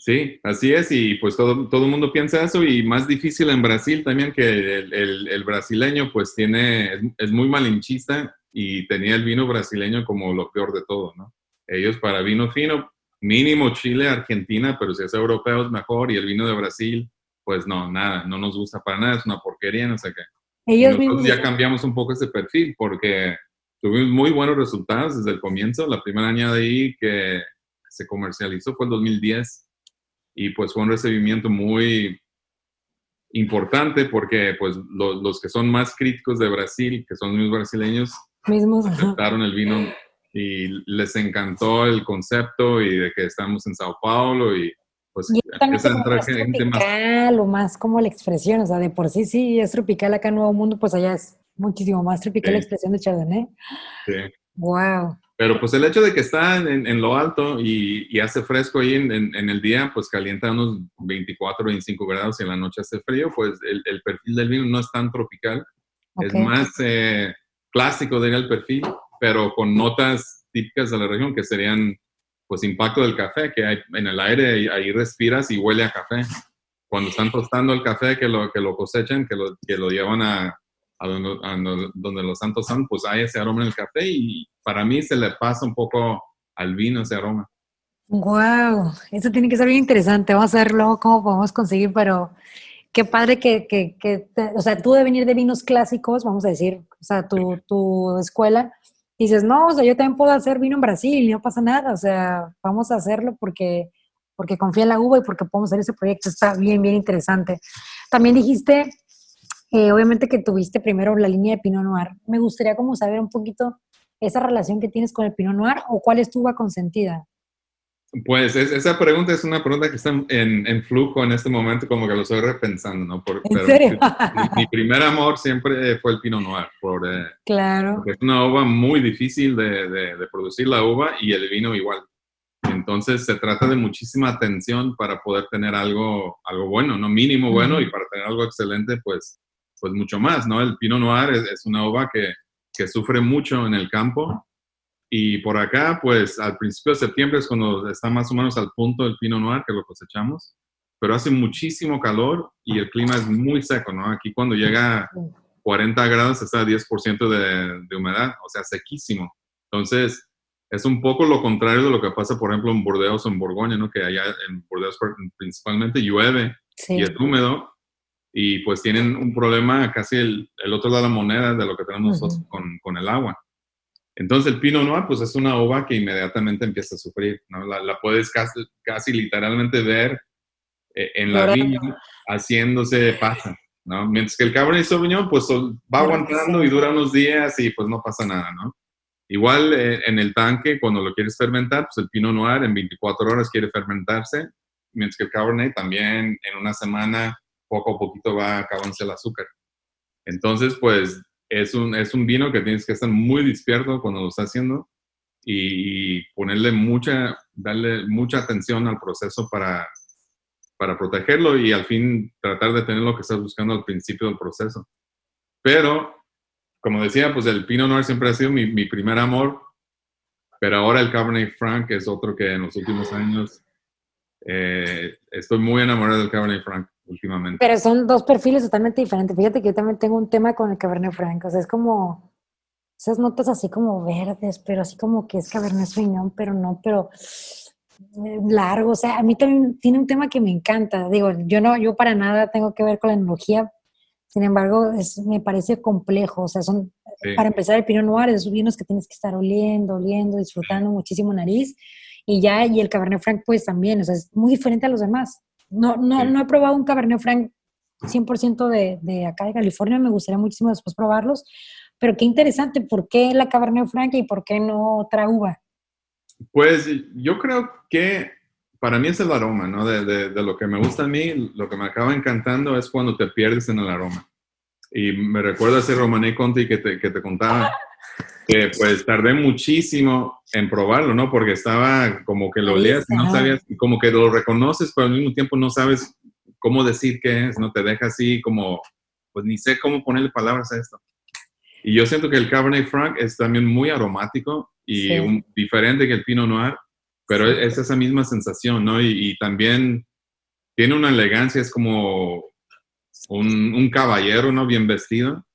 Sí, así es, y pues todo, todo el mundo piensa eso, y más difícil en Brasil también, que el, el, el brasileño pues tiene, es, es muy malinchista y tenía el vino brasileño como lo peor de todo, ¿no? ellos para vino fino, mínimo Chile, Argentina, pero si es europeo es mejor, y el vino de Brasil, pues no, nada, no nos gusta para nada, es una porquería, no sé qué. Ellos Nosotros ya cambiamos un poco ese perfil porque tuvimos muy buenos resultados desde el comienzo. La primera año de ahí que se comercializó fue el 2010 y pues fue un recibimiento muy importante porque pues los que son más críticos de Brasil, que son los brasileños, mismos aceptaron el vino y les encantó el concepto y de que estamos en Sao Paulo y pues y empieza a entrar gente más... o más como la expresión, o sea, de por sí sí es tropical acá en Nuevo Mundo, pues allá es muchísimo más tropical la expresión de Chardonnay. Sí. Wow. Pero pues el hecho de que está en, lo alto y, hace fresco ahí en, el día, pues calienta unos 24, 25 grados y en la noche hace frío, pues el, perfil del vino no es tan tropical, es más eh, clásico, diría el perfil, pero con notas típicas de la región que serían pues impacto del café, que hay en el aire, ahí respiras y huele a café. Cuando están tostando el café, que lo, que lo cosechan, que lo, que lo llevan a, donde, los santos están, pues hay ese aroma en el café y para mí se le pasa un poco al vino ese aroma. Wow, eso tiene que ser bien interesante. Vamos a ver luego cómo podemos conseguir, pero qué padre que, que, que o sea, tú de venir de vinos clásicos, vamos a decir, o sea, tu, tu escuela, dices, no, o sea, yo también puedo hacer vino en Brasil y no pasa nada, o sea, vamos a hacerlo porque, porque confía en la uva y porque podemos hacer ese proyecto, está bien, bien interesante. También dijiste, eh, obviamente que tuviste primero la línea de Pinot Noir, me gustaría como saber un poquito esa relación que tienes con el Pinot Noir o cuál es tu uva consentida. Pues esa pregunta es una pregunta que está en, flujo en este momento, como que lo estoy repensando, ¿no? Por, ¿En serio? Mi, primer amor siempre fue el Pinot Noir, por, eh, claro. es una uva muy difícil de, de, producir la uva y el vino igual. Entonces se trata de muchísima atención para poder tener algo, algo bueno, ¿no? Mínimo bueno y para tener algo excelente, pues, pues mucho más, ¿no? El Pinot Noir es, es una uva que, que sufre mucho en el campo y por acá, pues al principio de septiembre es cuando está más o menos al punto del pino noir que lo cosechamos, pero hace muchísimo calor y el clima es muy seco, ¿no? Aquí cuando llega a 40 grados está a 10% de, de humedad, o sea, sequísimo. Entonces, es un poco lo contrario de lo que pasa, por ejemplo, en Burdeos o en Borgoña, ¿no? Que allá en Burdeos principalmente llueve y es húmedo y pues tienen un problema casi el, el, otro lado de la moneda de lo que tenemos nosotros con, con el agua. Entonces el Pinot Noir pues es una uva que inmediatamente empieza a sufrir, ¿no? La, puedes casi, casi, literalmente ver eh, en la viña haciéndose pasa, ¿no? Mientras que el Cabernet Sauvignon pues va aguantando y dura unos días y pues no pasa nada, ¿no? Igual eh, en el tanque cuando lo quieres fermentar, pues el Pinot Noir en 24 horas quiere fermentarse, mientras que el Cabernet también en una semana poco a poquito va acabándose el azúcar. Entonces, pues es un, es un vino que tienes que estar muy despierto cuando lo estás haciendo y ponerle mucha, darle mucha atención al proceso para, para protegerlo y al fin tratar de tener lo que estás buscando al principio del proceso. Pero, como decía, pues el Pinot Noir siempre ha sido mi, mi primer amor, pero ahora el Cabernet Franc es otro que en los últimos años eh, estoy muy enamorado del Cabernet Franc últimamente. Pero son dos perfiles totalmente diferentes. Fíjate que yo también tengo un tema con el Cabernet Franc. O sea, es como esas notas así como verdes, pero así como que es Cabernet Sauvignon, pero no, pero eh, largo. O sea, a mí también tiene un tema que me encanta. Digo, yo no, yo para nada tengo que ver con la enología. Sin embargo, es, me parece complejo. O sea, son, para empezar, el Pinot Noir es vinos que tienes que estar oliendo, oliendo, disfrutando muchísimo nariz. Y ya, y el Cabernet Franc, pues también, o sea, es muy diferente a los demás. No, no, no he probado un Cabernet Franc 100% de, de acá de California, me gustaría muchísimo después probarlos, pero qué interesante, ¿por qué la Cabernet Franc y por qué no otra uva? Pues yo creo que para mí es el aroma, ¿no? De, de, de, lo que me gusta a mí, lo que me acaba encantando es cuando te pierdes en el aroma. Y me recuerda ese Romané Conti que te, que te contaba, que pues tardé muchísimo en probarlo, ¿no? Porque estaba como que lo leías y no sabías, como que lo reconoces, pero al mismo tiempo no sabes cómo decir qué es, ¿no? Te deja así como, pues ni sé cómo ponerle palabras a esto. Y yo siento que el Cabernet Franc es también muy aromático y diferente que el Pinot Noir, pero es esa misma sensación, ¿no? Y, también tiene una elegancia, es como un, un caballero, ¿no? Bien vestido.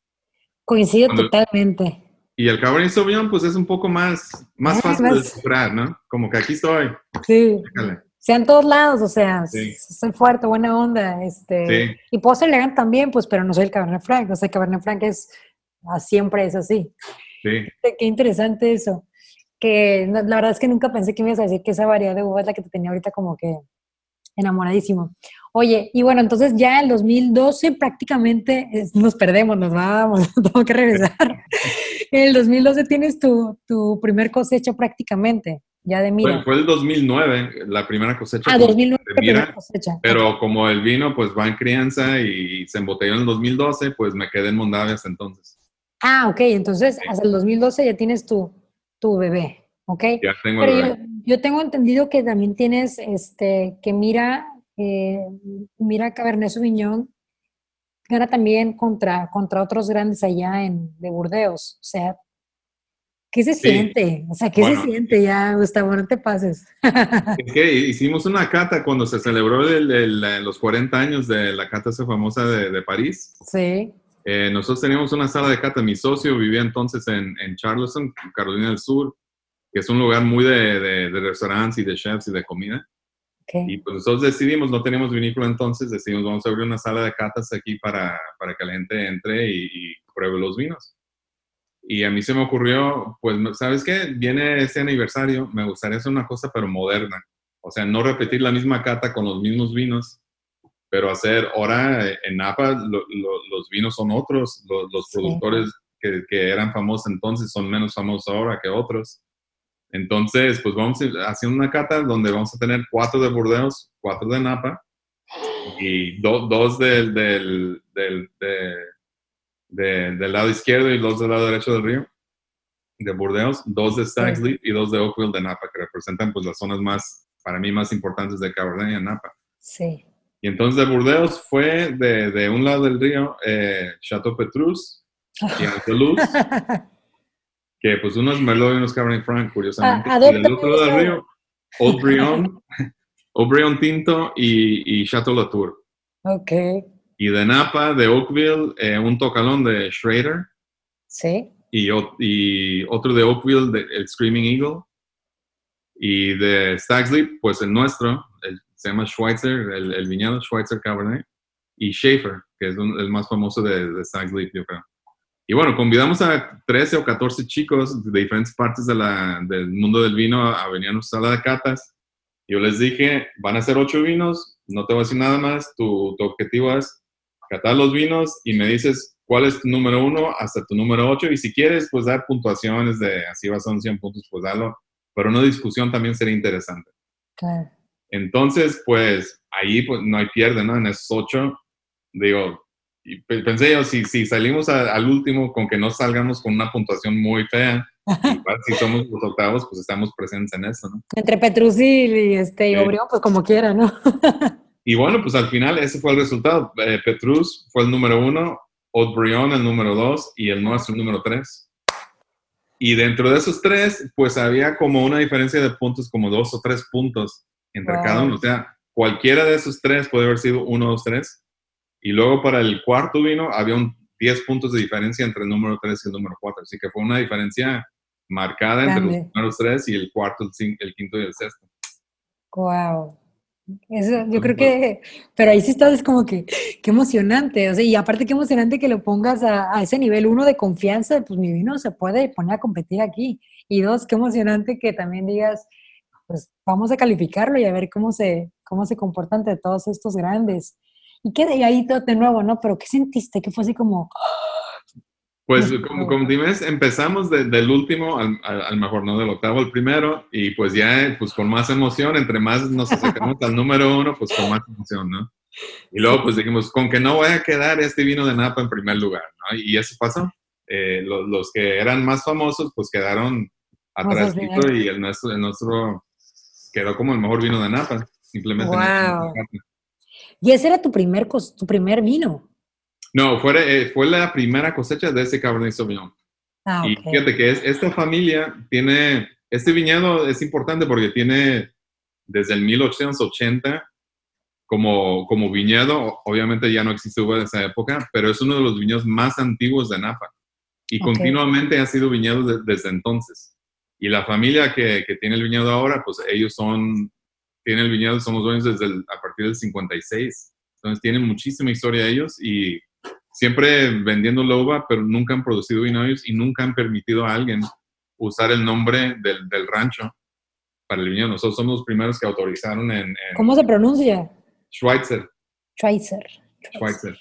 Coincido totalmente Y el Cabernet Sauvignon, pues es un poco más, más fácil más- de descifrar, ¿no? Como que aquí estoy. Sí. Déjale. sea en todos lados, o sea, Sí. soy fuerte, buena onda, este, Sí. y puedo ser elegante también, pues, pero no soy el Cabernet Franc, o sea, el Cabernet Franc es, ah, siempre es así. Sí. Qué interesante eso, que la verdad es que nunca pensé que me ibas a decir que esa variedad de uva es la que te tenía ahorita como que enamoradísimo. Oye, y bueno, entonces ya el 2012 prácticamente es- nos perdemos, nos vamos, tengo que regresar. En el 2012 tienes tu, tu primer cosecha prácticamente, ya de mira. Fue, fue el 2009, la primera cosecha. Ah, con- 2009 de la primera mira, cosecha. Pero como el vino pues va en crianza y se embotelló en el 2012, pues me quedé en Mondavia hasta entonces. Ah, ok, entonces hasta el 2012 ya tienes tu, tu bebé, ¿ok? Ya tengo Pero el yo, bebé. yo tengo entendido que también tienes, este, que mira, eh, mira Cabernet Sauvignon, gana también contra, contra otros grandes allá en, de Burdeos. O sea, ¿qué se Sí. siente? O sea, ¿qué Bueno. se siente ya, Gustavo? No te pases. Es que hicimos una cata cuando se celebró el- el- los 40 años de la cata esa famosa de, de París. sí, Eh, nosotros teníamos una sala de cata. Mi socio vivía entonces en, en Charleston, Carolina del Sur, que es un lugar muy de, de, de restaurantes y de chefs y de comida. Ok. Y pues nosotros decidimos, no teníamos vinícola entonces, decidimos vamos a abrir una sala de catas aquí para, para que la gente entre y, y pruebe los vinos. Y a mí se me ocurrió, pues, ¿sabes qué? Viene este aniversario, me gustaría hacer una cosa pero moderna. O sea, no repetir la misma cata con los mismos vinos, pero hacer, ahora en Napa lo- lo- los vinos son otros, los, los Sí. productores que, que eran famosos entonces son menos famosos ahora que otros. Entonces, pues vamos a ir haciendo una cata donde vamos a tener cuatro de Burdeos, cuatro de Napa y do- dos del, del, del, de- de- del lado izquierdo y dos del lado derecho del río de Burdeos, dos de Stag's. Leap y dos de Oakville de Napa, que representan pues las zonas más, para mí, más importantes de Cabernet en Napa. Sí. Y entonces de Burdeos fue de, de un lado del río, eh, Chateau Petrus y Angelus, que pues uno es Merlot y uno es Cabernet Franc, curiosamente. Ah, y adopta otro lado del río, Aubryon, Aubryon Tinto y, y Chateau Latour. ok, Y de Napa, de Oakville, eh, un tocalón de Schrader sí. y, y otro de Oakville, de- el Screaming Eagle. Y de Stag's Leap, pues el nuestro, el- se llama Schweitzer, el, el viñedo Schweitzer Cabernet. Y Schaefer, que es un- el más famoso de, de Stag's Leap, yo creo. Y bueno, convidamos a 13 o 14 chicos de diferentes partes de la- del mundo del vino a, venir a nuestra sala de catas. Yo les dije, van a ser ocho vinos, no te voy a decir nada más, tu, tu objetivo es catar los vinos y me dices cuál es tu número uno hasta tu número ocho y si quieres, pues dar puntuaciones de así vas a un 100 puntos, pues dalo, pero una discusión también sería interesante. Claro. Entonces, pues ahí pues no hay pierde, ¿no? En esos ocho, digo, y pe- pensé yo, si, si salimos a- al último con que no salgamos con una puntuación muy fea, igual si somos los octavos, pues estamos presentes en eso, ¿no? Entre Petrusil y este y pues como quiera, ¿no? Y bueno, pues al final ese fue el resultado. Eh, Petrus fue el número uno, Haut-Brion el número dos y el nuestro el número tres. Y dentro de esos tres, pues había como una diferencia de puntos, como dos o tres puntos entre Wow. cada uno. O sea, cualquiera de esos tres puede haber sido uno, dos, tres. Y luego para el cuarto vino había un 10 puntos de diferencia entre el número tres y el número cuatro. Así que fue una diferencia marcada entre Grande. los primeros tres y el cuarto, el, el quinto y el sexto. Wow. Eso, yo creo que, pero ahí sí estás como que, qué emocionante, o sea, y aparte qué emocionante que lo pongas a, a ese nivel, uno, de confianza, pues mi vino se puede poner a competir aquí, y dos, qué emocionante que también digas, pues vamos a calificarlo y a ver cómo se, cómo se comporta ante todos estos grandes. Y que de ahí todo de nuevo, ¿no? Pero ¿qué sentiste? Que fue así como, Pues como, como dices, empezamos de- del último al, al- mejor, ¿no? Del octavo al primero y pues ya pues con más emoción, entre más nos acercamos al número uno, pues con más emoción, ¿no? Y luego pues dijimos, con que no vaya a quedar este vino de Napa en primer lugar, ¿no? Y eso pasó. Eh, lo- los, que eran más famosos pues quedaron atrás y el nuestro, el nuestro quedó como el mejor vino de Napa, simplemente. Wow. Y ese era tu primer, tu primer vino. No, fue, eh, fue la primera cosecha de ese Cabernet Sauvignon. Ah, Y ok. fíjate que es, esta familia tiene, este viñedo es importante porque tiene desde el 1880 como, como viñedo, obviamente ya no existe uva de esa época, pero es uno de los viñedos más antiguos de Napa. Y continuamente ha sido viñedo desde entonces. Y la familia que, que, tiene el viñedo ahora, pues ellos son, tienen el viñedo, somos dueños desde a partir del 56. Entonces tienen muchísima historia ellos y siempre vendiendo la uva, pero nunca han producido vino ellos y nunca han permitido a alguien usar el nombre del, del rancho para el viñedo. Nosotros somos los primeros que autorizaron en... ¿Cómo se pronuncia? Schweitzer. Schweitzer. Schweitzer.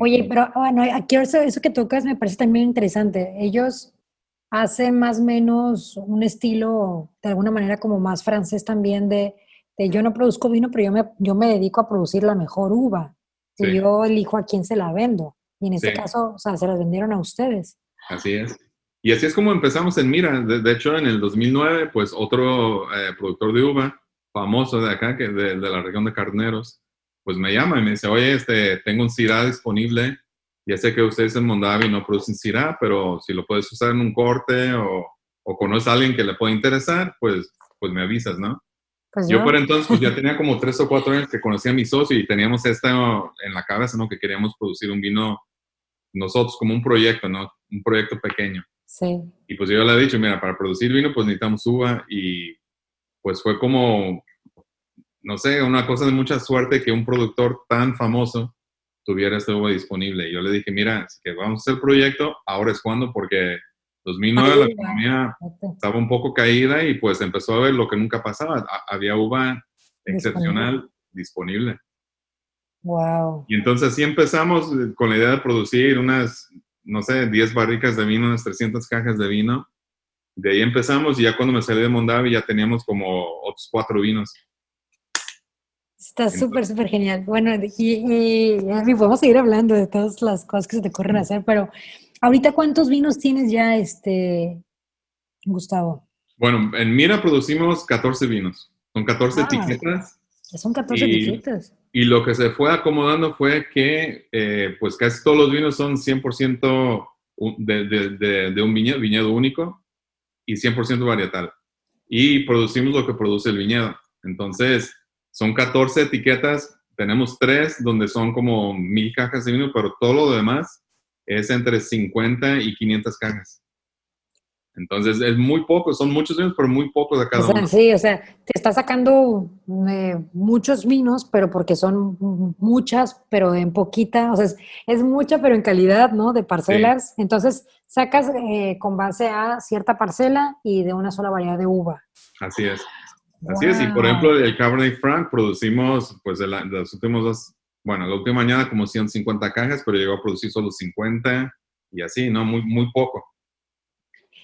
Oye, pero bueno, aquí eso que tocas me parece también interesante. Ellos hacen más o menos un estilo, de alguna manera, como más francés también de, de yo no produzco vino, pero yo me, yo me dedico a producir la mejor uva. Y yo elijo a quién se la vendo. Y en este caso, o sea, se las vendieron a ustedes. Así es. Y así es como empezamos en Mira. De, hecho, en el 2009, pues otro eh, productor de uva famoso de acá, que de, de, la región de Carneros, pues me llama y me dice, oye, este, tengo un Syrah disponible. Ya sé que ustedes en Mondavi no producen Syrah, pero si lo puedes usar en un corte o, o conoces a alguien que le pueda interesar, pues, pues me avisas, ¿no? Pues yo, por entonces pues ya tenía como tres o cuatro años que conocía a mi socio y teníamos esta en la cabeza, ¿no? Que queríamos producir un vino nosotros como un proyecto, ¿no? Un proyecto pequeño. Sí. Y pues yo le he dicho, mira, para producir vino pues necesitamos uva y pues fue como, no sé, una cosa de mucha suerte que un productor tan famoso tuviera esta uva disponible. Y yo le dije, mira, que vamos a hacer el proyecto, ahora es cuando, porque 2009 la economía estaba un poco caída y pues empezó a ver lo que nunca pasaba. Había uva excepcional disponible. Wow. Y entonces así empezamos con la idea de producir unas no sé, 10 barricas de vino, unas 300 cajas de vino. De ahí empezamos y ya cuando me salí de Mondavi ya teníamos como otros cuatro vinos. Está súper, súper genial. Bueno, y, y, podemos seguir hablando de todas las cosas que se te ocurren hacer, pero ahorita ¿cuántos vinos tienes ya, este, Gustavo? Bueno, en Mira producimos 14 vinos. Son 14 ah, etiquetas. Son 14 etiquetas. Y lo que se fue acomodando fue que, eh, pues casi todos los vinos son 100% de, de, de, un viñedo, viñedo único y 100% varietal. Y producimos lo que produce el viñedo. Entonces, son 14 etiquetas, tenemos tres donde son como mil cajas de vino, pero todo lo demás es entre 50 y 500 cajas. Entonces es muy poco, son muchos vinos, pero muy pocos de cada uno. Sí, o sea, te está sacando eh, muchos vinos, pero porque son muchas, pero en poquita, o sea, es, mucha, pero en calidad, ¿no? De parcelas. Entonces sacas eh, con base a cierta parcela y de una sola variedad de uva. Así es. Así es, y por ejemplo, el Cabernet Franc producimos, pues, de, los últimos dos, bueno, la última mañana como 150 cajas, pero llegó a producir solo 50 y así, ¿no? Muy, muy poco.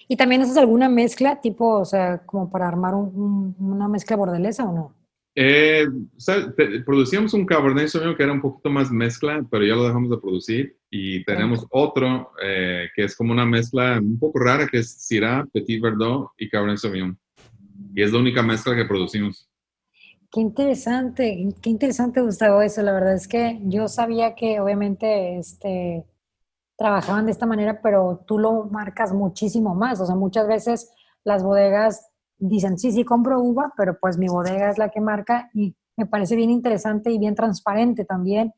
¿Y también haces alguna mezcla, tipo, o sea, como para armar una mezcla bordelesa o no? Eh, producíamos un Cabernet Sauvignon que era un poquito más mezcla, pero ya lo dejamos de producir. Y tenemos otro eh, que es como una mezcla un poco rara, que es Syrah, Petit Verdot y Cabernet Sauvignon. Y es la única mezcla que producimos. Qué interesante, qué interesante Gustavo eso. La verdad es que yo sabía que obviamente este, trabajaban de esta manera, pero tú lo marcas muchísimo más. O sea, muchas veces las bodegas dicen, sí, sí, compro uva, pero pues mi bodega es la que marca y me parece bien interesante y bien transparente también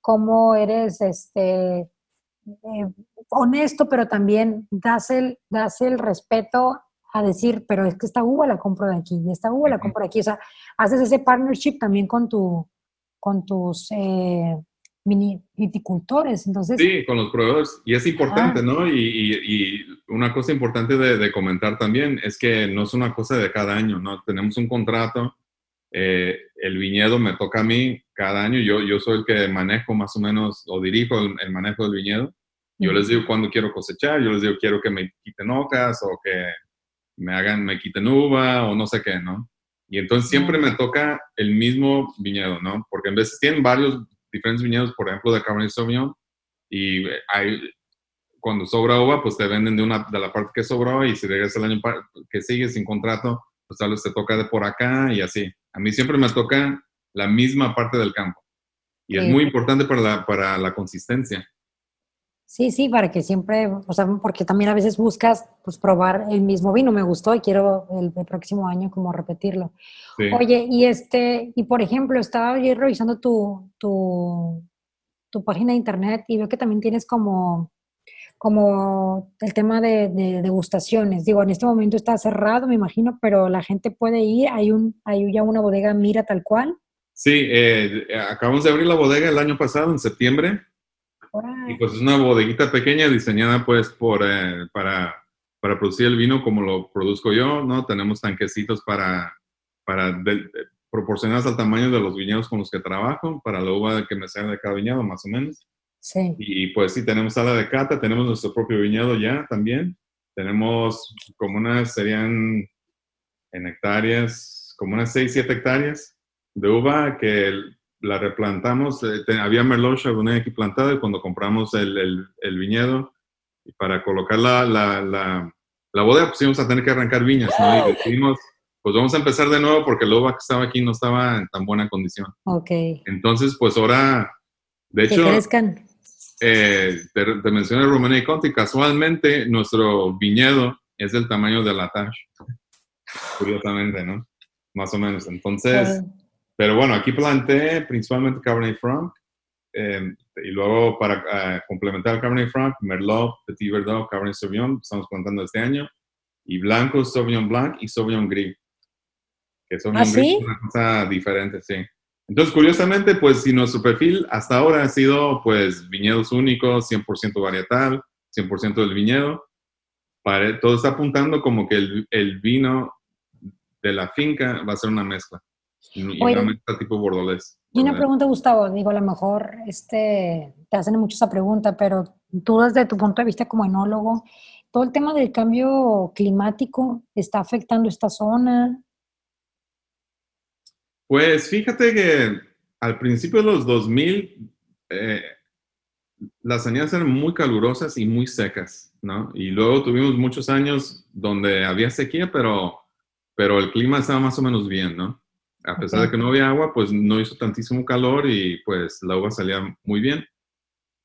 cómo eres este, eh, honesto, pero también das el, das el respeto a decir, pero es que esta uva la compro de aquí y esta uva la compro de aquí. O sea, haces ese partnership también con, tu, con tus eh, mini viticultores. Entonces, sí, con los proveedores. Y es importante, ¿no? Y, una cosa importante de, comentar también es que no es una cosa de cada año, ¿no? Tenemos un contrato, eh, el viñedo me toca a mí cada año, yo, yo soy el que manejo más o menos o dirijo el, manejo del viñedo. Yo les digo cuándo quiero cosechar, yo les digo quiero que me quiten hojas o que me hagan, me quiten uva o no sé qué, ¿no? Y entonces siempre me toca el mismo viñedo, ¿no? Porque en veces tienen varios diferentes viñedos, por ejemplo, de Cabernet Sauvignon, y hay, cuando sobra uva, pues te venden de, una, de la parte que sobró y si regresa el año que sigue sin contrato, pues tal vez te toca de por acá y así. A mí siempre me toca la misma parte del campo. Y es muy importante para la, para la consistencia. Sí, sí, para que siempre, o sea, porque también a veces buscas pues probar el mismo vino, me gustó y quiero el, próximo año como repetirlo. Oye, y este, y por ejemplo, estaba yo revisando tu, tu, tu, página de internet y veo que también tienes como, como el tema de, degustaciones. Digo, en este momento está cerrado, me imagino, pero la gente puede ir. Hay, un, hay ya una bodega Mira tal cual. Sí, eh, acabamos de abrir la bodega el año pasado, en septiembre. Y pues es una bodeguita pequeña diseñada pues por, eh, para, para producir el vino como lo produzco yo, ¿no? Tenemos tanquecitos para, para proporcionados al tamaño de los viñedos con los que trabajo, para la uva que me sale de cada viñedo, más o menos. Sí. Y pues sí, tenemos sala de cata, tenemos nuestro propio viñedo ya también. Tenemos como unas, serían en hectáreas, como unas 6, 7 hectáreas de uva que la replantamos. Eh, había Merlot Chardonnay aquí plantado y cuando compramos el, el, viñedo, y para colocar la, la, la, la bodega, pues íbamos a tener que arrancar viñas, ¿no? Y decidimos, pues vamos a empezar de nuevo porque la uva que estaba aquí no estaba en tan buena condición. Ok. Entonces, pues ahora, de hecho... Que crezcan. Eh, te, mencioné el y Conti, casualmente nuestro viñedo es del tamaño de la Tash, curiosamente, ¿no? Más o menos. Entonces, pero bueno, aquí planté principalmente Cabernet Franc eh, y luego para eh, complementar el Cabernet Franc, Merlot, Petit Verdot, Cabernet Sauvignon, estamos plantando este año, y Blanco, Sauvignon Blanc y Sauvignon Gris. Que Sauvignon ¿Ah, Gris es una cosa diferente, sí. Entonces, curiosamente, pues si nuestro perfil hasta ahora ha sido pues viñedos únicos, 100% varietal, 100% del viñedo, todo está apuntando como que el, vino de la finca va a ser una mezcla. Y una mezcla tipo bordolés. Y una pregunta, Gustavo, digo, a lo mejor este, te hacen mucho esa pregunta, pero tú desde tu punto de vista como enólogo, ¿todo el tema del cambio climático está afectando esta zona? Pues fíjate que al principio de los 2000, eh, las añadas eran muy calurosas y muy secas, ¿no? Y luego tuvimos muchos años donde había sequía, pero, pero el clima estaba más o menos bien, ¿no? A pesar de que no había agua, pues no hizo tantísimo calor y pues la uva salía muy bien.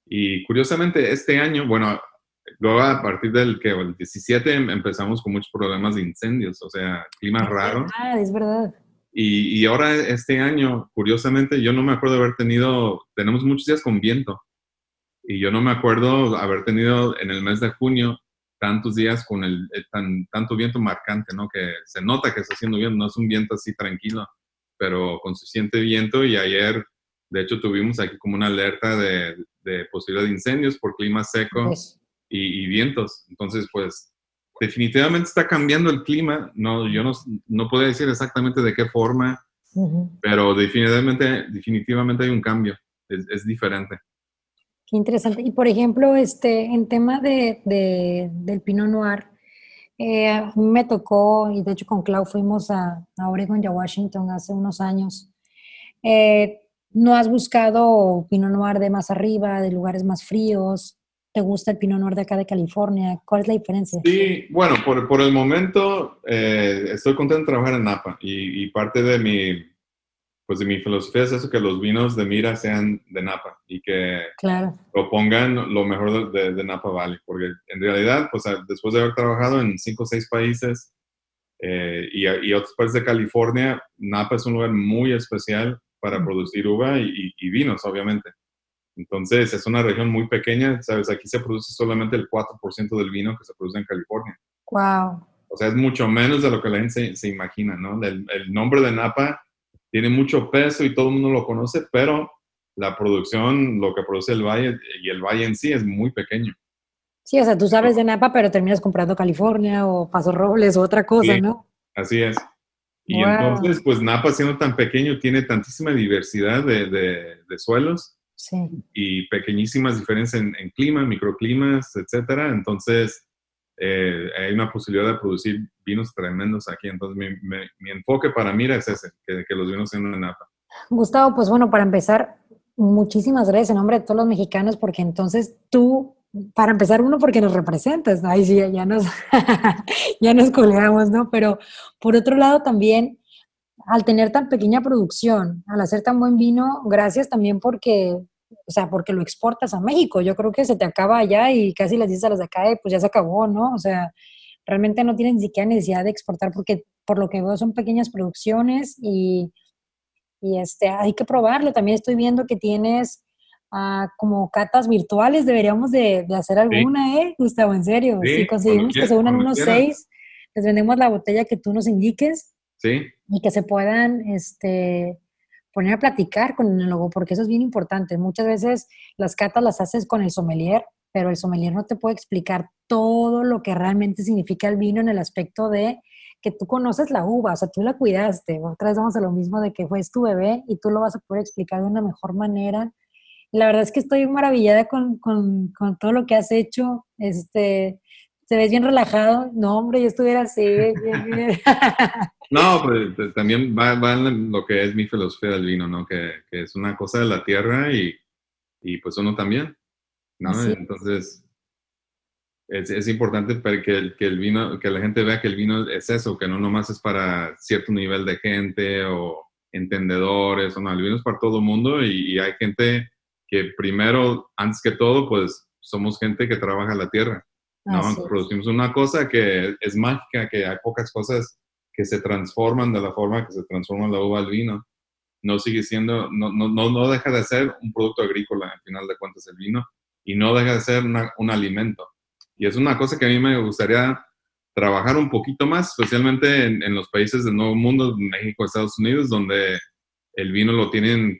Y curiosamente, este año, bueno, luego a partir del que el 17 empezamos con muchos problemas de incendios, o sea, clima raro. Ah, es verdad. Y, ahora este año, curiosamente, yo no me acuerdo haber tenido, tenemos muchos días con viento. Y yo no me acuerdo haber tenido en el mes de junio tantos días con el, tan, tanto viento marcante, ¿no? Que se nota que está haciendo viento, no es un viento así tranquilo, pero con suficiente viento. Y ayer, de hecho, tuvimos aquí como una alerta de, de posibilidad de incendios por clima seco y, y, vientos. Entonces, pues, definitivamente está cambiando el clima. No, yo no, no puedo decir exactamente de qué forma, pero definitivamente, definitivamente hay un cambio. Es, es, diferente. Qué interesante. Y por ejemplo, este, en tema de, de del Pinot Noir, eh, me tocó, y de hecho con Clau fuimos a, Oregon y a Washington hace unos años. Eh, ¿No has buscado Pinot Noir de más arriba, de lugares más fríos? te gusta el Pinot Noir de acá de California? ¿Cuál es la diferencia? Sí, bueno, por, por el momento eh, estoy contento de trabajar en Napa y, parte de mi, pues de mi filosofía es eso, que los vinos de Mira sean de Napa y que claro. propongan lo mejor de, Napa Valley, porque en realidad, pues después de haber trabajado en cinco o seis países eh, y, y, otras partes de California, Napa es un lugar muy especial para mm. producir uva y, y vinos, obviamente. Entonces, es una región muy pequeña, ¿sabes? Aquí se produce solamente el 4% del vino que se produce en California. Wow. O sea, es mucho menos de lo que la gente se, imagina, ¿no? El, nombre de Napa tiene mucho peso y todo el mundo lo conoce, pero la producción, lo que produce el valle y el valle en sí es muy pequeño. Sí, o sea, tú sabes de Napa, pero terminas comprando California o Paso Robles o otra cosa, ¿no? Así es. Y entonces, pues Napa siendo tan pequeño tiene tantísima diversidad de, de suelos y pequeñísimas diferencias en, clima, microclimas, etcétera. Entonces, eh, hay una posibilidad de producir vinos tremendos aquí. Entonces, mi, enfoque para mí es ese, que, los vinos sean una napa. Gustavo, pues bueno, para empezar, muchísimas gracias en nombre de todos los mexicanos, porque entonces tú, para empezar, uno, porque nos representas, ahí sí, ya nos, ya nos colgamos, ¿no? Pero por otro lado también, al tener tan pequeña producción, al hacer tan buen vino, gracias también porque o sea, porque lo exportas a México. Yo creo que se te acaba allá y casi les dices a los de acá, pues ya se acabó, ¿no? O sea, realmente no tienes ni siquiera necesidad de exportar porque por lo que veo son pequeñas producciones y, y este, hay que probarlo. También estoy viendo que tienes como catas virtuales, deberíamos de, hacer alguna, ¿eh, Gustavo? En serio, si conseguimos que se unan unos seis, les vendemos la botella que tú nos indiques. Sí. Y que se puedan, este, poner a platicar con el enólogo, porque eso es bien importante. Muchas veces las catas las haces con el sommelier, pero el sommelier no te puede explicar todo lo que realmente significa el vino en el aspecto de que tú conoces la uva, o sea, tú la cuidaste. Otra vez vamos a lo mismo de que fue tu bebé y tú lo vas a poder explicar de una mejor manera. La verdad es que estoy maravillada con, con, con todo lo que has hecho. Este, te ves bien relajado. No, hombre, yo estuviera así. no, pues también va, va, en lo que es mi filosofía del vino, ¿no? Que, que es una cosa de la tierra y, y pues uno también, ¿no? Entonces, es, es, importante para que el, que el vino, que la gente vea que el vino es eso, que no nomás es para cierto nivel de gente o entendedores, o no, el vino es para todo el mundo y, y hay gente que primero, antes que todo, pues somos gente que trabaja la tierra. ¿no? Producimos una cosa que es mágica, que hay pocas cosas que se transforman de la forma que se transforma la uva al vino. No sigue siendo, no, no, no deja de ser un producto agrícola, al final de cuentas, el vino, y no deja de ser un alimento. Y es una cosa que a mí me gustaría trabajar un poquito más, especialmente en, los países del Nuevo Mundo, México, Estados Unidos, donde el vino lo tienen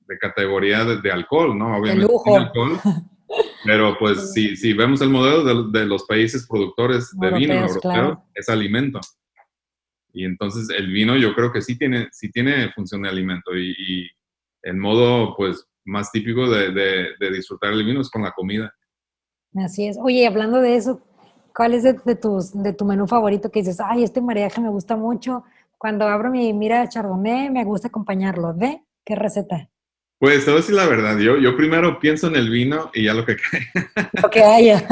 de categoría de, alcohol, ¿no? Obviamente. lujo. Alcohol, Pero pues si, si vemos el modelo de, de los países productores de vino europeo, es alimento. Y entonces el vino yo creo que sí tiene, sí tiene función de alimento y, y el modo pues más típico de, de, disfrutar el vino es con la comida. Así es. Oye, hablando de eso, ¿cuál es de, tus, de tu menú favorito que dices, ay, este mariaje me gusta mucho? Cuando abro mi mira de chardonnay, me gusta acompañarlo. ¿De qué receta? Pues te voy a decir la verdad, yo, yo primero pienso en el vino y ya lo que cae. Lo que haya.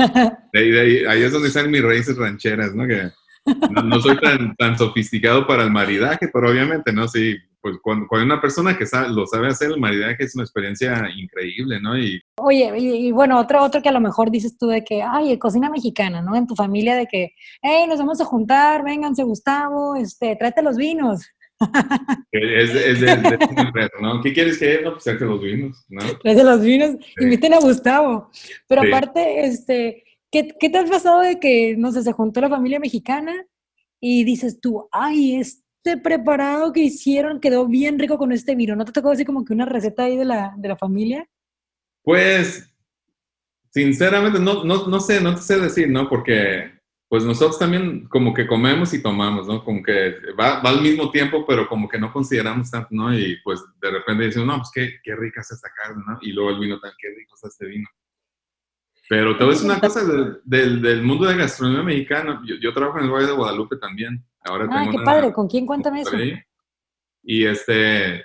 ahí, ahí, es donde salen mis raíces rancheras, ¿no? Que no, soy tan, tan sofisticado para el maridaje, pero obviamente, ¿no? Sí, pues cuando, cuando una persona que sabe, lo sabe hacer, el maridaje es una experiencia increíble, ¿no? Y, Oye, y, bueno, otro, otro que a lo mejor dices tú de que, ay, cocina mexicana, ¿no? En tu familia de que, hey, nos vamos a juntar, vénganse Gustavo, este, tráete los vinos es, es de, ¿no? ¿Qué quieres que No, pues de los vinos, ¿no? de los vinos, inviten a Gustavo. Pero aparte, este, ¿qué, ¿qué te has pasado de que, no sé, se juntó la familia mexicana y dices tú, ay, este preparado que hicieron quedó bien rico con este vino? ¿No te tocó así como que una receta ahí de la, de la familia? Pues, sinceramente, no, no, no sé, no te sé decir, ¿no? Porque pues nosotros también como que comemos y tomamos, ¿no? Como que va, al mismo tiempo, pero como que no consideramos tanto, ¿no? Y pues de repente dicen, no, pues qué, qué rica es esta carne, ¿no? Y luego el vino tan, qué rico es este vino. Pero te voy a decir una cosa del, del, mundo de gastronomía mexicana. Yo, yo, trabajo en el Valle de Guadalupe también. Ahora ah, qué padre. ¿Con quién cuéntame eso? Y este,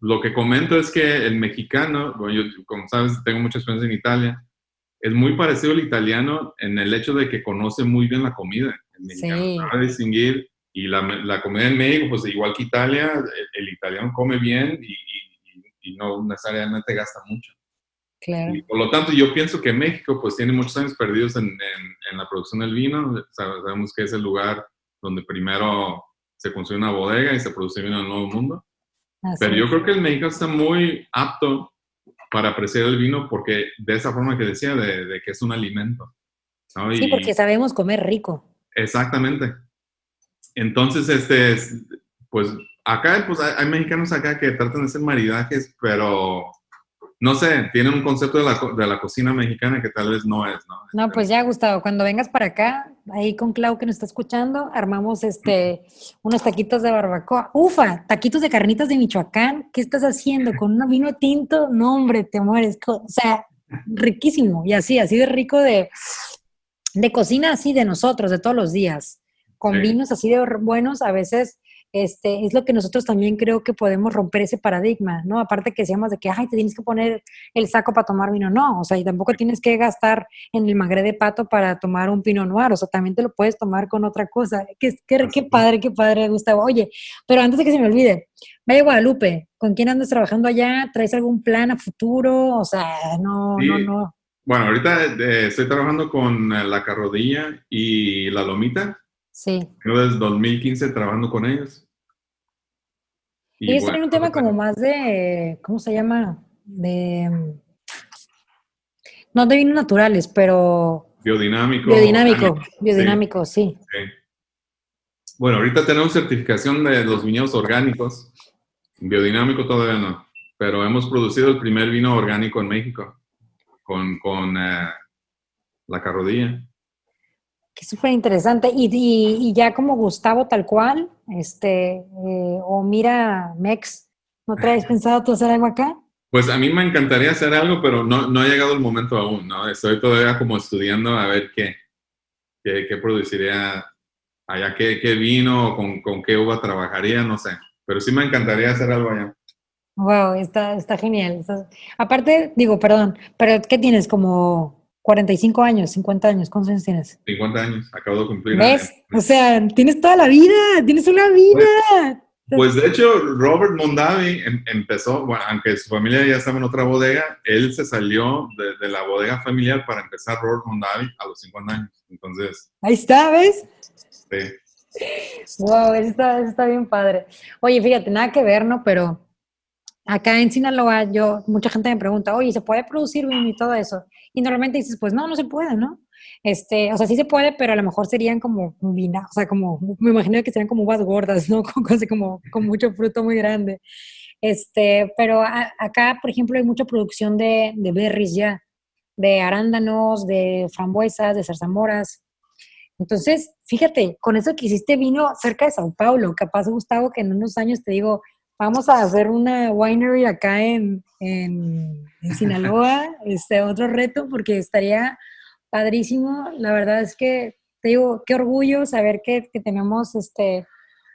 lo que comento es que el mexicano, bueno, yo como sabes tengo mucha experiencia en Italia, es muy parecido al italiano en el hecho de que conoce muy bien la comida. El mexicano sabe distinguir y la, la, comida en México, pues igual que Italia, el, italiano come bien y, y, no necesariamente gasta mucho. Claro. Y por lo tanto, yo pienso que México pues tiene muchos años perdidos en, en, la producción del vino. Sabemos que es el lugar donde primero se construye una bodega y se produce vino en el Nuevo Mundo. Pero yo creo que el México está muy apto para apreciar el vino porque de esa forma que decía, de, que es un alimento. sí, porque sabemos comer rico. Exactamente. Entonces, este, pues acá, pues hay, mexicanos acá que tratan de hacer maridajes, pero no sé, tienen un concepto de la, de la, cocina mexicana que tal vez no es, ¿no? No, pues ya, Gustavo, cuando vengas para acá, ahí con Clau que nos está escuchando, armamos este, unos taquitos de barbacoa. Ufa, taquitos de carnitas de Michoacán, ¿qué estás haciendo? Con un vino tinto, no, hombre, te mueres. O sea, riquísimo, y así, así de rico de, de cocina así de nosotros, de todos los días. Con vinos así de buenos, a veces este, es lo que nosotros también creo que podemos romper ese paradigma, ¿no? Aparte que decíamos de que, ay, te tienes que poner el saco para tomar vino, no, o sea, y tampoco tienes que gastar en el magre de pato para tomar un pino noir, o sea, también te lo puedes tomar con otra cosa. Qué, qué, padre, qué padre, Gustavo. Oye, pero antes de que se me olvide, Vaya Guadalupe, ¿con quién andas trabajando allá? ¿Traes algún plan a futuro? O sea, no, no, no. Bueno, ahorita eh, estoy trabajando con eh, La Carrodilla y La Lomita. Sí. Yo desde 2015 trabajando con ellos. Y ellos tienen un tema como más de, ¿cómo se llama? De, no de vinos naturales, pero... Biodinámico. Biodinámico, biodinámico, sí. Bueno, ahorita tenemos certificación de los viñedos orgánicos. Biodinámico todavía no, pero hemos producido el primer vino orgánico en México con, con eh, la carrodilla. Qué súper interesante. Y, y, ya como Gustavo tal cual, este, eh, o mira Mex, ¿no traes pensado tú hacer algo acá? Pues a mí me encantaría hacer algo, pero no, no ha llegado el momento aún, ¿no? Estoy todavía como estudiando a ver qué, qué, qué produciría allá, qué, qué vino, con, con qué uva trabajaría, no sé. Pero sí me encantaría hacer algo allá. Wow, está, está genial. Aparte, digo, perdón, pero ¿qué tienes? Como 45 años, 50 años, ¿cuántos años tienes? 50 años, acabo de cumplir. ¿Ves? O sea, tienes toda la vida, tienes una vida. Pues, pues de hecho, Robert Mondavi em, empezó, bueno, aunque su familia ya estaba en otra bodega, él se salió de, la bodega familiar para empezar Robert Mondavi a los 50 años. Entonces. Ahí está, ¿ves? Sí. Wow, eso está, eso está bien padre. Oye, fíjate, nada que ver, ¿no? Pero acá en Sinaloa, yo, mucha gente me pregunta, oye, ¿se puede producir vino y todo eso? Y normalmente dices, pues no, no se puede, ¿no? Este, o sea, sí se puede, pero a lo mejor serían como vina, o sea, como, me imagino que serían como uvas gordas, ¿no? Con, como, con mucho fruto muy grande. Este, pero acá, por ejemplo, hay mucha producción de, de berries ya, de arándanos, de frambuesas, de zarzamoras. Entonces, fíjate, con eso que hiciste vino cerca de Sao Paulo, capaz, Gustavo, que en unos años te digo, vamos a hacer una winery acá en, en, Sinaloa, este, otro reto, porque estaría padrísimo. La verdad es que te digo, qué orgullo saber que, que tenemos este,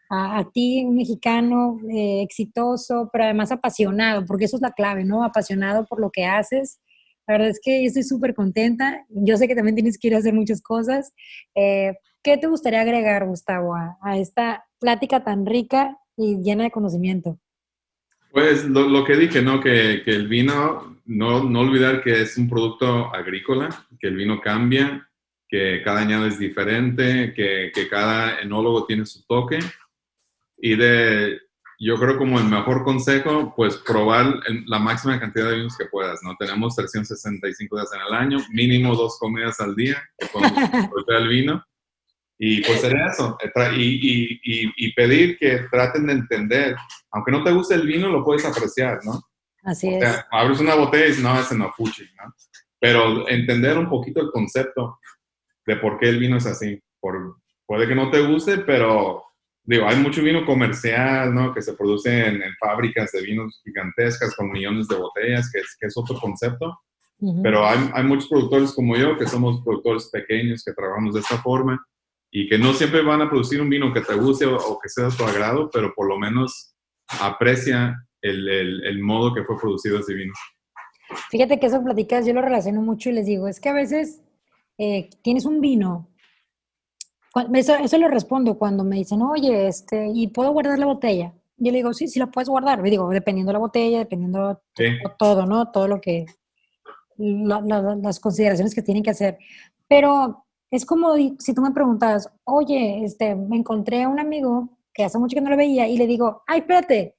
a, ti, un mexicano eh, exitoso, pero además apasionado, porque eso es la clave, ¿no? Apasionado por lo que haces. La verdad es que estoy súper contenta. Yo sé que también tienes que ir a hacer muchas cosas. Eh, ¿Qué te gustaría agregar, Gustavo, a, a esta plática tan rica y llena de conocimiento. Pues lo, que dije, ¿no? Que, que, el vino, no, no olvidar que es un producto agrícola, que el vino cambia, que cada añada es diferente, que, que, cada enólogo tiene su toque. Y de, yo creo como el mejor consejo, pues probar la máxima cantidad de vinos que puedas, ¿no? Tenemos 365 días en el año, mínimo dos comidas al día que podemos el vino. Y pues sería eso, eh, y, y, y, pedir que traten de entender, aunque no te guste el vino, lo puedes apreciar, ¿no? Así es. abres una botella y dices, no, ese no fuchi, ¿no? Pero entender un poquito el concepto de por qué el vino es así. Por, puede que no te guste, pero digo, hay mucho vino comercial, ¿no? Que se produce en, fábricas de vinos gigantescas con millones de botellas, que es, que es otro concepto. Pero hay, hay muchos productores como yo, que somos productores pequeños, que trabajamos de esta forma y que no siempre van a producir un vino que te guste o, que sea de tu agrado, pero por lo menos aprecia el, el, modo que fue producido ese vino. Fíjate que eso platicas, yo lo relaciono mucho y les digo, es que a veces eh, tienes un vino, eso, eso lo respondo cuando me dicen, oye, este, ¿y puedo guardar la botella? Yo le digo, sí, sí la puedes guardar. Me digo, dependiendo de la botella, dependiendo de todo, ¿no? Todo lo que, las consideraciones que tienen que hacer. Pero es como si tú me preguntas, oye, este, me encontré a un amigo que hace mucho que no lo veía y le digo, ay, espérate,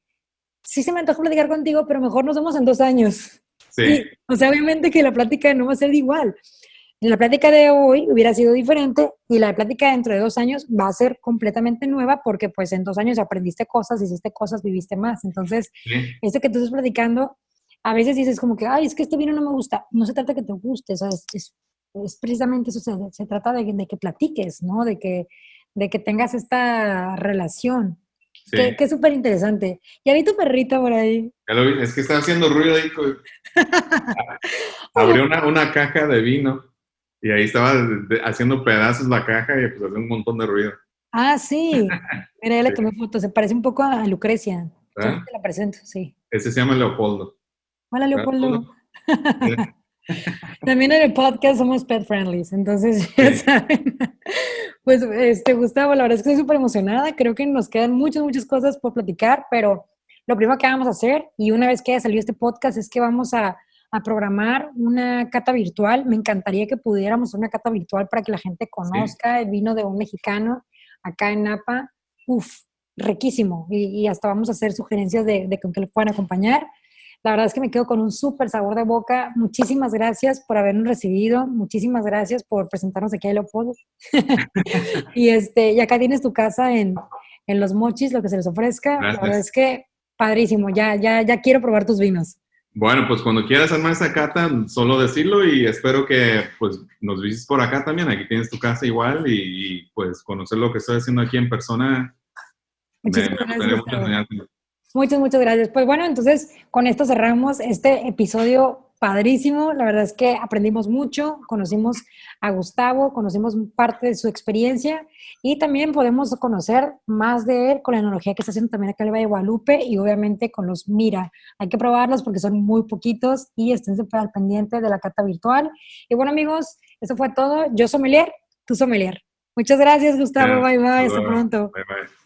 sí se me antoja platicar contigo, pero mejor nos vemos en dos años. Sí. o sea, obviamente que la plática no va a ser igual. La plática de hoy hubiera sido diferente y la plática dentro de dos años va a ser completamente nueva porque pues en dos años aprendiste cosas, hiciste cosas, viviste más. Entonces, esto que tú estás platicando, a veces dices como que, ay, es que este vino no me gusta. No se trata que te guste, o es es precisamente eso, se, trata de, que platiques, ¿no? De que, de que tengas esta relación. Que, es súper interesante. Ya vi tu perrito por ahí. es que está haciendo ruido ahí. Abrió una, una, caja de vino y ahí estaba haciendo pedazos la caja y pues hacía un montón de ruido. Ah, sí. Mira, ya le tomé foto. Se parece un poco a Lucrecia. ¿Ah? te la presento, sí. Ese se llama Leopoldo. Hola, Leopoldo. También en el podcast somos pet friendly, entonces ya saben. Pues, este, Gustavo, la verdad es que estoy súper emocionada. Creo que nos quedan muchas, muchas cosas por platicar, pero lo primero que vamos a hacer, y una vez que haya salido este podcast, es que vamos a, a programar una cata virtual. Me encantaría que pudiéramos una cata virtual para que la gente conozca el vino de un mexicano acá en Napa. Uf, riquísimo. Y, y, hasta vamos a hacer sugerencias de, de con qué lo puedan acompañar. La verdad es que me quedo con un súper sabor de boca. Muchísimas gracias por habernos recibido. Muchísimas gracias por presentarnos aquí a Leopoldo. y, este, y acá tienes tu casa en, en Los Mochis, lo que se les ofrezca. La verdad es que padrísimo. Ya, ya, ya quiero probar tus vinos. Bueno, pues cuando quieras armar esa cata, solo decirlo y espero que pues nos visites por acá también. Aquí tienes tu casa igual y, pues conocer lo que estoy haciendo aquí en persona. Muchísimas gracias. Muchas, muchas gracias. Pues bueno, entonces con esto cerramos este episodio padrísimo. La verdad es que aprendimos mucho, conocimos a Gustavo, conocimos parte de su experiencia y también podemos conocer más de él con la enología que está haciendo también acá en el Valle de Guadalupe y obviamente con los Mira. Hay que probarlos porque son muy poquitos y estén siempre al pendiente de la cata virtual. Y bueno, amigos, eso fue todo. Yo soy Melier, tú sommelier. Muchas gracias, Gustavo. Bye, bye. Hasta pronto. Bye, bye.